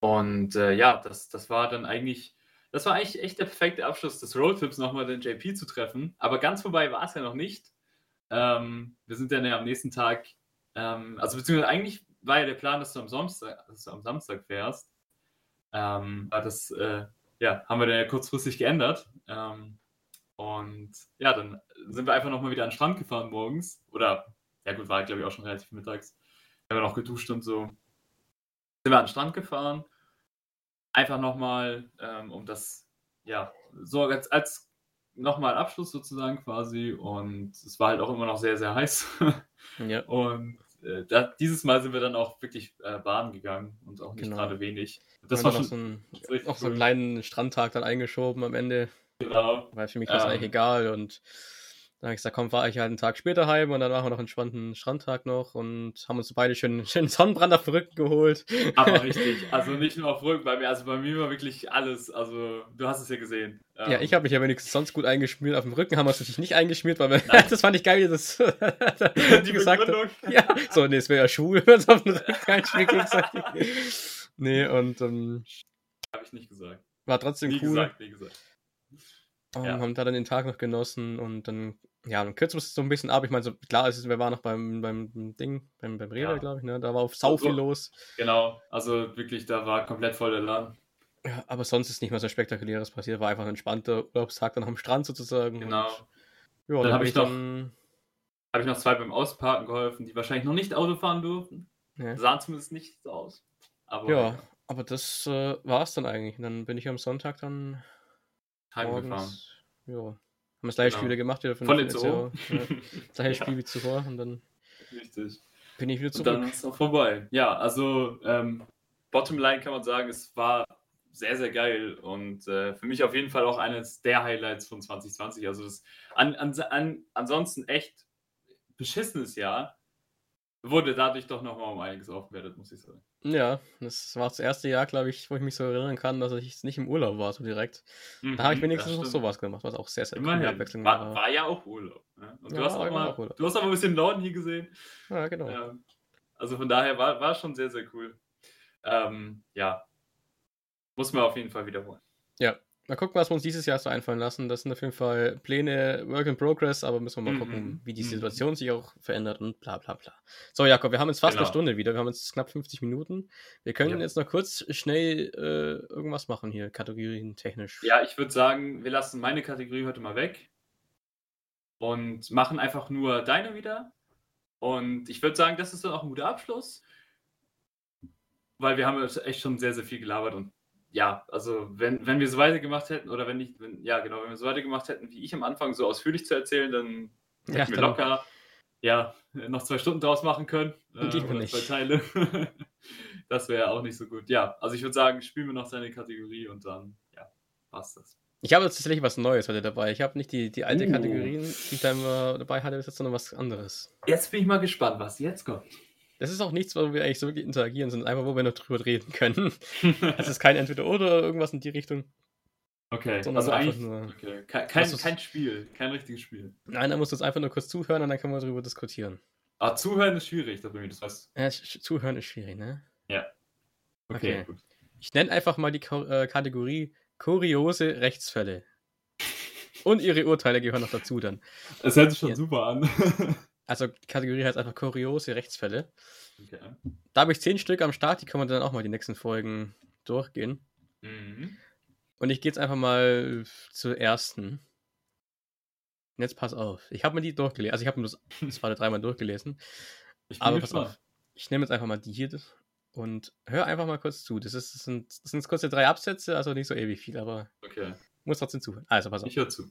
Und äh, ja, das, das war dann eigentlich, das war eigentlich echt der perfekte Abschluss des Roadtrips, nochmal den JP zu treffen. Aber ganz vorbei war es ja noch nicht. Ähm, wir sind dann ja am nächsten Tag, ähm, also beziehungsweise eigentlich war ja der Plan, dass du am Samstag, dass du am Samstag fährst. Ähm, das äh, ja, haben wir dann ja kurzfristig geändert. Ähm, und ja, dann sind wir einfach nochmal wieder an den Strand gefahren morgens. Oder, ja gut, war glaube ich auch schon relativ mittags. Wir haben noch geduscht und so. Sind wir an den Strand gefahren. Einfach nochmal, ähm, um das, ja, so als, als nochmal Abschluss sozusagen quasi und es war halt auch immer noch sehr, sehr heiß. ja. Und äh, da, dieses Mal sind wir dann auch wirklich äh, baden gegangen und auch nicht genau. gerade wenig. Das war schon noch so, ein, noch so einen kleinen Strandtag dann eingeschoben am Ende. Genau. Weil für mich war es ähm, eigentlich egal und dann habe ich gesagt, komm, fahre ich halt einen Tag später heim und dann machen wir noch einen entspannten Strandtag noch und haben uns beide schön, schön Sonnenbrand auf den Rücken geholt. Aber richtig, also nicht nur auf den Rücken, bei mir, also bei mir war wirklich alles, also du hast es ja gesehen. Ja, ähm, ich habe mich ja wenigstens sonst gut eingeschmiert. Auf dem Rücken haben wir es natürlich nicht eingeschmiert, weil wir, das fand ich geil, wie das die gesagt hat. Ja, so, nee, es wäre ja schwul, wenn es auf den Rücken einschmiert Nee, und ähm, habe ich nicht gesagt. War trotzdem nie cool. Gesagt, wie gesagt. Und ja. haben da dann den Tag noch genossen und dann ja, dann kürzen wir es so ein bisschen ab. Ich meine, so, klar, ist, wir waren noch beim, beim Ding, beim, beim Rewe, ja. glaube ich, ne? Da war auf sau viel los. Genau, also wirklich, da war komplett voll der Laden. Ja, aber sonst ist nicht mehr so spektakuläres passiert. War einfach ein entspannter Urlaubstag dann am Strand sozusagen. Genau. Und, ja, dann, habe ich noch, habe ich noch zwei beim Ausparken geholfen, die wahrscheinlich noch nicht Auto fahren durften. Ja. Sahen zumindest nicht so aus. Aber, ja, ja, aber das äh, war es dann eigentlich. Und dann bin ich am Sonntag dann heimgefahren. Ja, haben das gleiche genau. Spiel gemacht wieder von Voll ins Ohr. Ja, das gleiche Spiel wie zuvor und dann Richtig. bin ich wieder zurück. Und dann ist es auch vorbei. Ja, also ähm, Bottomline kann man sagen, es war sehr, sehr geil und äh, für mich auf jeden Fall auch eines der Highlights von 2020. Also das an, an, an, ansonsten echt beschissenes Jahr wurde dadurch doch nochmal um einiges aufgewertet, muss ich sagen. Ja, das war das erste Jahr, glaube ich, wo ich mich so erinnern kann, dass ich nicht im Urlaub war, so direkt. Mhm, da habe ich wenigstens noch sowas gemacht, was auch sehr, sehr cool abwechselnd war. War, war ja auch Urlaub. Ne? Und ja, du, hast auch mal, du hast aber ein bisschen Norden hier gesehen. Ja, genau. Ähm, also von daher war, war schon sehr, sehr cool. Ähm, ja, muss man auf jeden Fall wiederholen. Ja, Mal gucken, was wir uns dieses Jahr so einfallen lassen. Das sind auf jeden Fall Pläne, Work in Progress, aber müssen wir mal mhm. gucken, wie die mhm. Situation sich auch verändert und bla bla bla. So, Jakob, wir haben jetzt fast genau. eine Stunde wieder. Wir haben jetzt knapp 50 Minuten. Wir können ja. jetzt noch kurz schnell äh, irgendwas machen hier, Kategorien technisch. Ja, ich würde sagen, wir lassen meine Kategorie heute mal weg und machen einfach nur deine wieder. Und ich würde sagen, das ist dann auch ein guter Abschluss, weil wir haben echt schon sehr, sehr viel gelabert und ja, also wenn, wenn wir so weitergemacht hätten, oder wenn nicht, wenn, ja genau, wenn wir so weitergemacht hätten, wie ich am Anfang so ausführlich zu erzählen, dann hätten ja, wir locker ja, noch zwei Stunden draus machen können. Äh, oder nicht. zwei Teile. das wäre auch nicht so gut. Ja, also ich würde sagen, spielen wir noch seine Kategorie und dann passt das. Ich habe jetzt tatsächlich was Neues heute dabei. Ich habe nicht die, die alte Uh. Kategorien, die ich da immer dabei hatte, sondern was anderes. Jetzt bin ich mal gespannt, was jetzt kommt. Das ist auch nichts, wo wir eigentlich so wirklich interagieren, sondern einfach, wo wir noch drüber reden können. Es ist kein Entweder-Oder oder irgendwas in die Richtung, okay, sondern also einfach eigentlich nur. okay. kein, kein, kein Spiel, kein richtiges Spiel. Nein, da musst du jetzt einfach nur kurz zuhören und dann können wir darüber diskutieren. Ah, zuhören ist schwierig, das das heißt. Ja, zuhören ist schwierig, ne? Okay, Okay. gut. Ich nenne einfach mal die Ko äh, Kategorie kuriose Rechtsfälle. Und ihre Urteile gehören noch dazu dann. Es hört sich schon Ja. super an. Also die Kategorie heißt einfach kuriose Rechtsfälle. okay. Da habe ich zehn Stück am Start, die können wir dann auch mal die nächsten Folgen durchgehen. Mhm. Und ich gehe jetzt einfach mal zur ersten. Und jetzt pass auf. Ich habe mir die durchgelesen. Also ich habe mir das zwei oder dreimal durchgelesen. Aber pass auf. Ich nehme jetzt einfach mal die hier und hör einfach mal kurz zu. Das, ist, das, sind, das sind jetzt kurze drei Absätze, also nicht so ewig viel, aber Okay, muss trotzdem zuhören. Also pass auf. ich höre zu.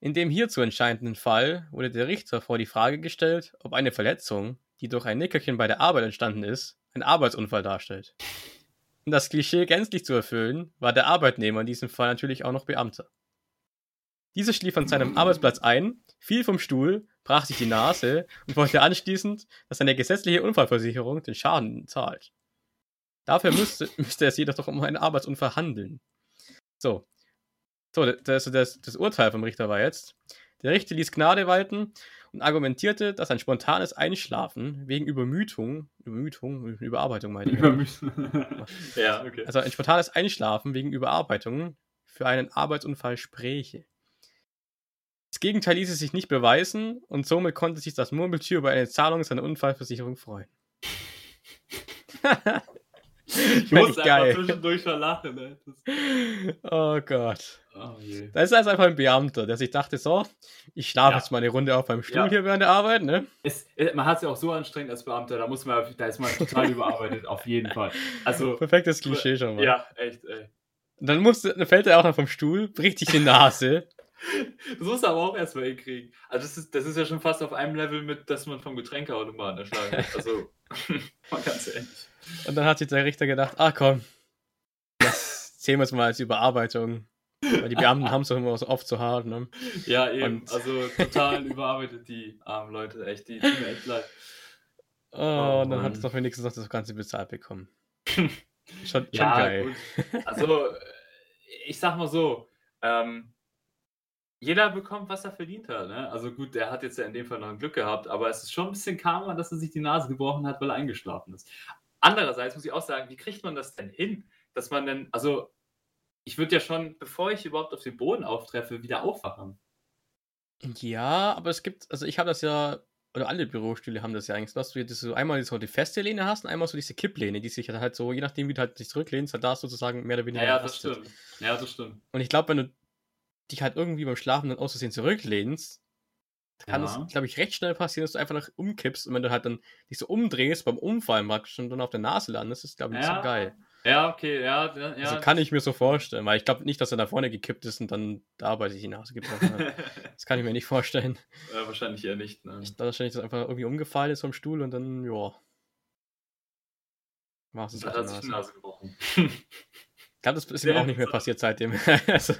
In dem hierzu entscheidenden Fall wurde der Richter vor die Frage gestellt, ob eine Verletzung, die durch ein Nickerchen bei der Arbeit entstanden ist, ein Arbeitsunfall darstellt. Um das Klischee gänzlich zu erfüllen, war der Arbeitnehmer in diesem Fall natürlich auch noch Beamter. Dieser schlief an seinem Arbeitsplatz ein, fiel vom Stuhl, brach sich die Nase und wollte anschließend, dass seine gesetzliche Unfallversicherung den Schaden zahlt. Dafür müsste, müsste es jedoch doch um einen Arbeitsunfall handeln. So. So, das, das, das Urteil vom Richter war jetzt, der Richter ließ Gnade walten und argumentierte, dass ein spontanes Einschlafen wegen Übermütung, Übermütung, Überarbeitung meine ich, Übermüssen. ja, okay. also ein spontanes Einschlafen wegen Überarbeitung für einen Arbeitsunfall spräche. Das Gegenteil ließe sich nicht beweisen und somit konnte sich das Murmeltier über eine Zahlung seiner Unfallversicherung freuen. Ich muss geil. zwischendurch schon lachen. Ne? Oh Gott. oh. Da ist also einfach ein Beamter, der sich dachte, so, ich schlafe Ja. jetzt mal eine Runde auf beim Stuhl Ja. hier während der Arbeit, ne? Es, äh, man hat es ja auch so anstrengend als Beamter, da muss man, da ist man total überarbeitet, auf jeden Fall. Also, Perfektes Klischee schon mal. ja, echt, ey. Und dann, musste, dann fällt er auch noch vom Stuhl, bricht sich die Nase. Das muss aber auch erstmal hinkriegen. Also, das ist, das ist ja schon fast auf einem Level mit, dass man vom Getränkeautomaten erschlagen wird. Also, mal ganz ehrlich. Und dann hat sich der Richter gedacht, ach komm, das zählen wir jetzt mal als Überarbeitung. Weil die Beamten haben es doch immer so oft so hart, ne? Ja, eben. Und- Also, total überarbeitet, die armen Leute, echt. Die tun mir echt leid. Oh, und dann hat es doch wenigstens noch das Ganze bezahlt bekommen. Schon, schon Ja, geil. gut. Also, ich sag mal so, ähm, jeder bekommt, was er verdient hat. Ne? Also gut, der hat jetzt ja in dem Fall noch ein Glück gehabt, aber es ist schon ein bisschen Karma, dass er sich die Nase gebrochen hat, weil er eingeschlafen ist. Andererseits muss ich auch sagen, wie kriegt man das denn hin, dass man denn, also ich würde ja schon, bevor ich überhaupt auf den Boden auftreffe, wieder aufwachen. Ja, aber es gibt, also ich habe das ja, oder alle Bürostühle haben das ja eigentlich, dass du jetzt so einmal so die feste Lehne hast und einmal so diese Kipplehne, die sich halt so, je nachdem wie du halt dich zurücklehnst, halt da sozusagen mehr oder weniger Ja, ja, das stimmt. Ja, das stimmt. Und ich glaube, wenn du dich halt irgendwie beim Schlafen dann aus Versehen zurücklehnst, kann Ja. es, glaube ich, recht schnell passieren, dass du einfach noch umkippst und wenn du halt dann dich so umdrehst beim Umfallen praktisch und dann auf der Nase landest, ist, glaube ich, nicht Ja, so geil. Ja, okay, ja. ja also kann ich mir so vorstellen, weil ich glaube nicht, dass er da vorne gekippt ist und dann dabei sich die Nase gebrochen hat. Das kann ich mir nicht vorstellen. ja, wahrscheinlich eher nicht. Ne? Ich wahrscheinlich, dass er einfach irgendwie umgefallen ist vom Stuhl und dann, ja. War es Da hat sich die Nase. Nase gebrochen. Ich glaube, das ist Sehr mir auch nicht mehr passiert seitdem. also,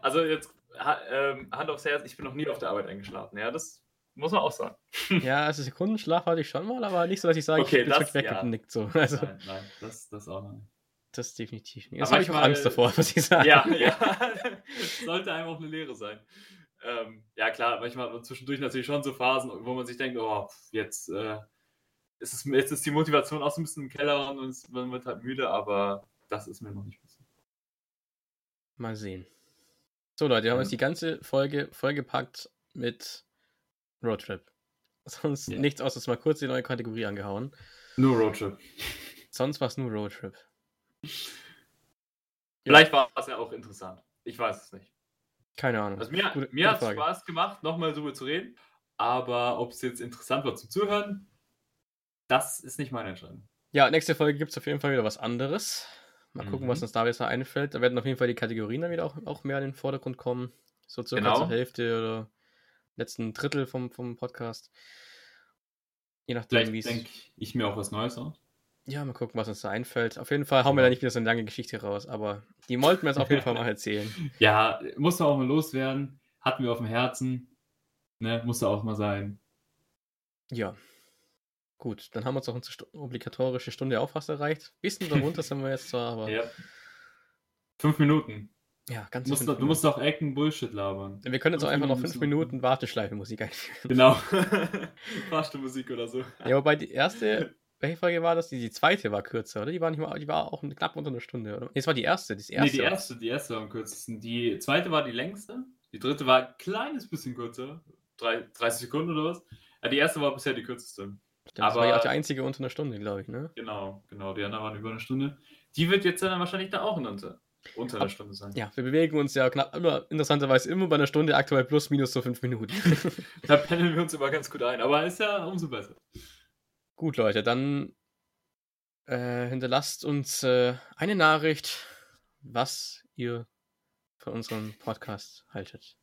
also jetzt ha, ähm, Hand aufs Herz, ich bin noch nie auf der Arbeit eingeschlafen. Ja, das muss man auch sagen. ja, also Sekundenschlaf hatte ich schon mal, aber nicht so, dass ich sage, Okay, ich bin das- direkt ja. So. Also, Nein, nein, das, das auch noch nicht. das definitiv nicht. Das Aber habe ich auch Angst davor, muss ich sagen. Ja, ja. Sollte einem auch eine Lehre sein. Ähm, ja, klar, manchmal hat man zwischendurch natürlich schon so Phasen, wo man sich denkt, oh, jetzt, äh, ist es, jetzt ist die Motivation auch so ein bisschen im Keller und man wird halt müde, aber das ist mir noch nicht passiert. Mal sehen. So, Leute, wir haben Ja. jetzt die ganze Folge vollgepackt mit Roadtrip. Sonst Ja. nichts außer mal kurz die neue Kategorie angehauen. Nur Roadtrip. Sonst war es nur Roadtrip. Vielleicht war es ja auch interessant. Ich weiß es nicht. Keine Ahnung. Also mir, Gute- mir hat es. Spaß gemacht, nochmal darüber zu reden. Aber ob es jetzt interessant war zum Zuhören, das ist nicht meine Entscheidung. Ja, nächste Folge gibt es auf jeden Fall wieder was anderes. Mal gucken, Mhm. was uns da jetzt noch einfällt. Da werden auf jeden Fall die Kategorien dann wieder auch, auch mehr in den Vordergrund kommen. So circa Genau. zur Hälfte oder letzten Drittel vom, vom Podcast. Je nachdem, wie es. denke ich mir auch was Neues aus. Ja, mal gucken, was uns da einfällt. Auf jeden Fall hauen wir da nicht wieder so eine lange Geschichte raus, aber die wollten wir jetzt auf jeden Fall mal erzählen. Ja, muss auch mal loswerden. Hatten wir auf dem Herzen. Ne, muss auch mal sein. Ja. Gut, dann haben wir uns auch unsere obligatorische Stunde auch fast erreicht. Bisschen darunter sind wir jetzt zwar, aber. Ja. Fünf Minuten. Ja, ganz du musst, doch, du musst doch Ecken Bullshit labern. Wir können jetzt auch einfach noch fünf Minuten Warteschleife-Musik einführen. Genau. Fahrstuhlmusik oder so. Ja, wobei die erste, welche Folge war das? Die, die zweite war kürzer, oder? Die war, nicht mal, die war auch knapp unter einer Stunde, oder? Nee, es war die erste. Die erste nee, die erste, die erste war am kürzesten. Die zweite war die längste. Die dritte war ein kleines bisschen kürzer. Drei, 30 Sekunden oder was? Ja, die erste war bisher die kürzeste. Stimmt, Aber, das war ja auch die einzige unter einer Stunde, glaube ich, ne? Genau, genau. Die anderen waren über eine Stunde. Die wird jetzt dann wahrscheinlich da auch unter. Unter einer Stunde sein. Ja, wir bewegen uns ja knapp immer, interessanterweise immer bei einer Stunde, aktuell plus minus so fünf Minuten. da pendeln wir uns immer ganz gut ein, aber ist ja umso besser. Gut, Leute, dann äh, hinterlasst uns äh, eine Nachricht, was ihr von unserem Podcast haltet.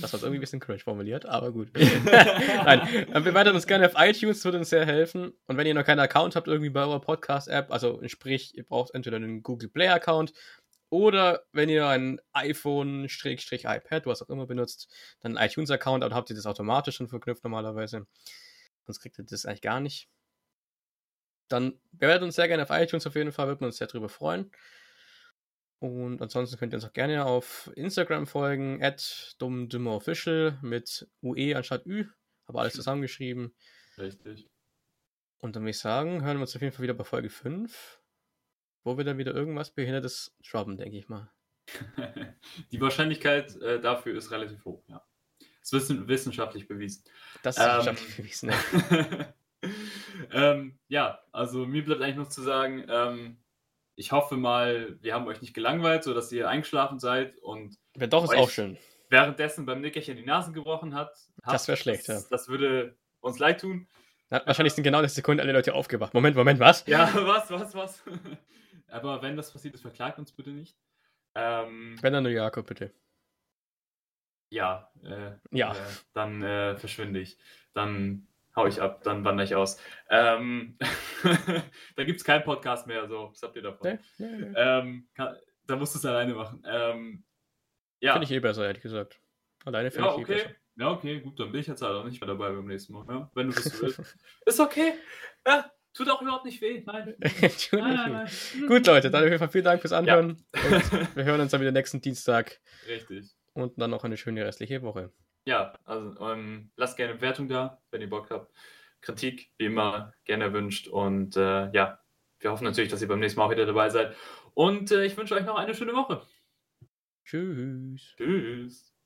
Das war irgendwie ein bisschen cringe formuliert, aber gut. Nein, bewertet uns gerne auf iTunes, würde uns sehr helfen. Und wenn ihr noch keinen Account habt, irgendwie bei eurer Podcast-App, also sprich, ihr braucht entweder einen Google Play-Account oder wenn ihr ein iPhone-iPad, was auch immer benutzt, dann einen iTunes-Account, dann habt ihr das automatisch schon verknüpft normalerweise. Sonst kriegt ihr das eigentlich gar nicht. Dann bewertet uns sehr gerne auf iTunes auf jeden Fall, würde man uns sehr drüber freuen. Und ansonsten könnt ihr uns auch gerne auf Instagram folgen, at dummdümmerofficial mit UE anstatt Ü, aber alles zusammengeschrieben. Richtig. Und dann würde ich sagen, hören wir uns auf jeden Fall wieder bei Folge 5, wo wir dann wieder irgendwas Behindertes droppen, denke ich mal. Die Wahrscheinlichkeit äh, dafür ist relativ hoch, ja. Das ist wissenschaftlich bewiesen. Das ist wissenschaftlich ähm, bewiesen, ja. ähm, ja, also mir bleibt eigentlich noch zu sagen, ähm, ich hoffe mal, wir haben euch nicht gelangweilt, sodass ihr eingeschlafen seid und. Ja, doch, ist auch schön. Währenddessen beim Nickerchen die Nasen gebrochen hat. hat das wäre schlecht, das, ja. Das würde uns leid tun. Hat wahrscheinlich sind genau in der Sekunde alle Leute aufgewacht. Moment, Moment, was? Ja, was, was, was? Aber wenn das passiert ist, verklagt uns bitte nicht. Ähm, wenn dann nur Jakob, bitte. Ja, äh, ja. Äh, dann äh, verschwinde ich. Dann hau ich ab, dann wandere ich aus. Ähm, da gibt es keinen Podcast mehr, so, was habt ihr davon? Nee, nee, nee. Ähm, kann, da musst du es alleine machen. Ähm, ja. Finde ich eh besser, ehrlich gesagt. Alleine finde ja, ich okay. eh besser. Ja, okay, gut, dann bin ich jetzt halt auch nicht mehr dabei beim nächsten Mal. Ja, wenn du das willst. Ist okay. Ja, tut auch überhaupt nicht weh. Nein. nein, nein, nein. Gut, Leute, dann auf jeden Fall vielen Dank fürs Anhören. Ja. Wir hören uns dann wieder nächsten Dienstag. Richtig. Und dann noch eine schöne restliche Woche ja, also ähm, lasst gerne eine Wertung da, wenn ihr Bock habt. Kritik, wie immer, gerne erwünscht. Und äh, ja, wir hoffen natürlich, dass ihr beim nächsten Mal auch wieder dabei seid. Und äh, ich wünsche euch noch eine schöne Woche. Tschüss. Tschüss.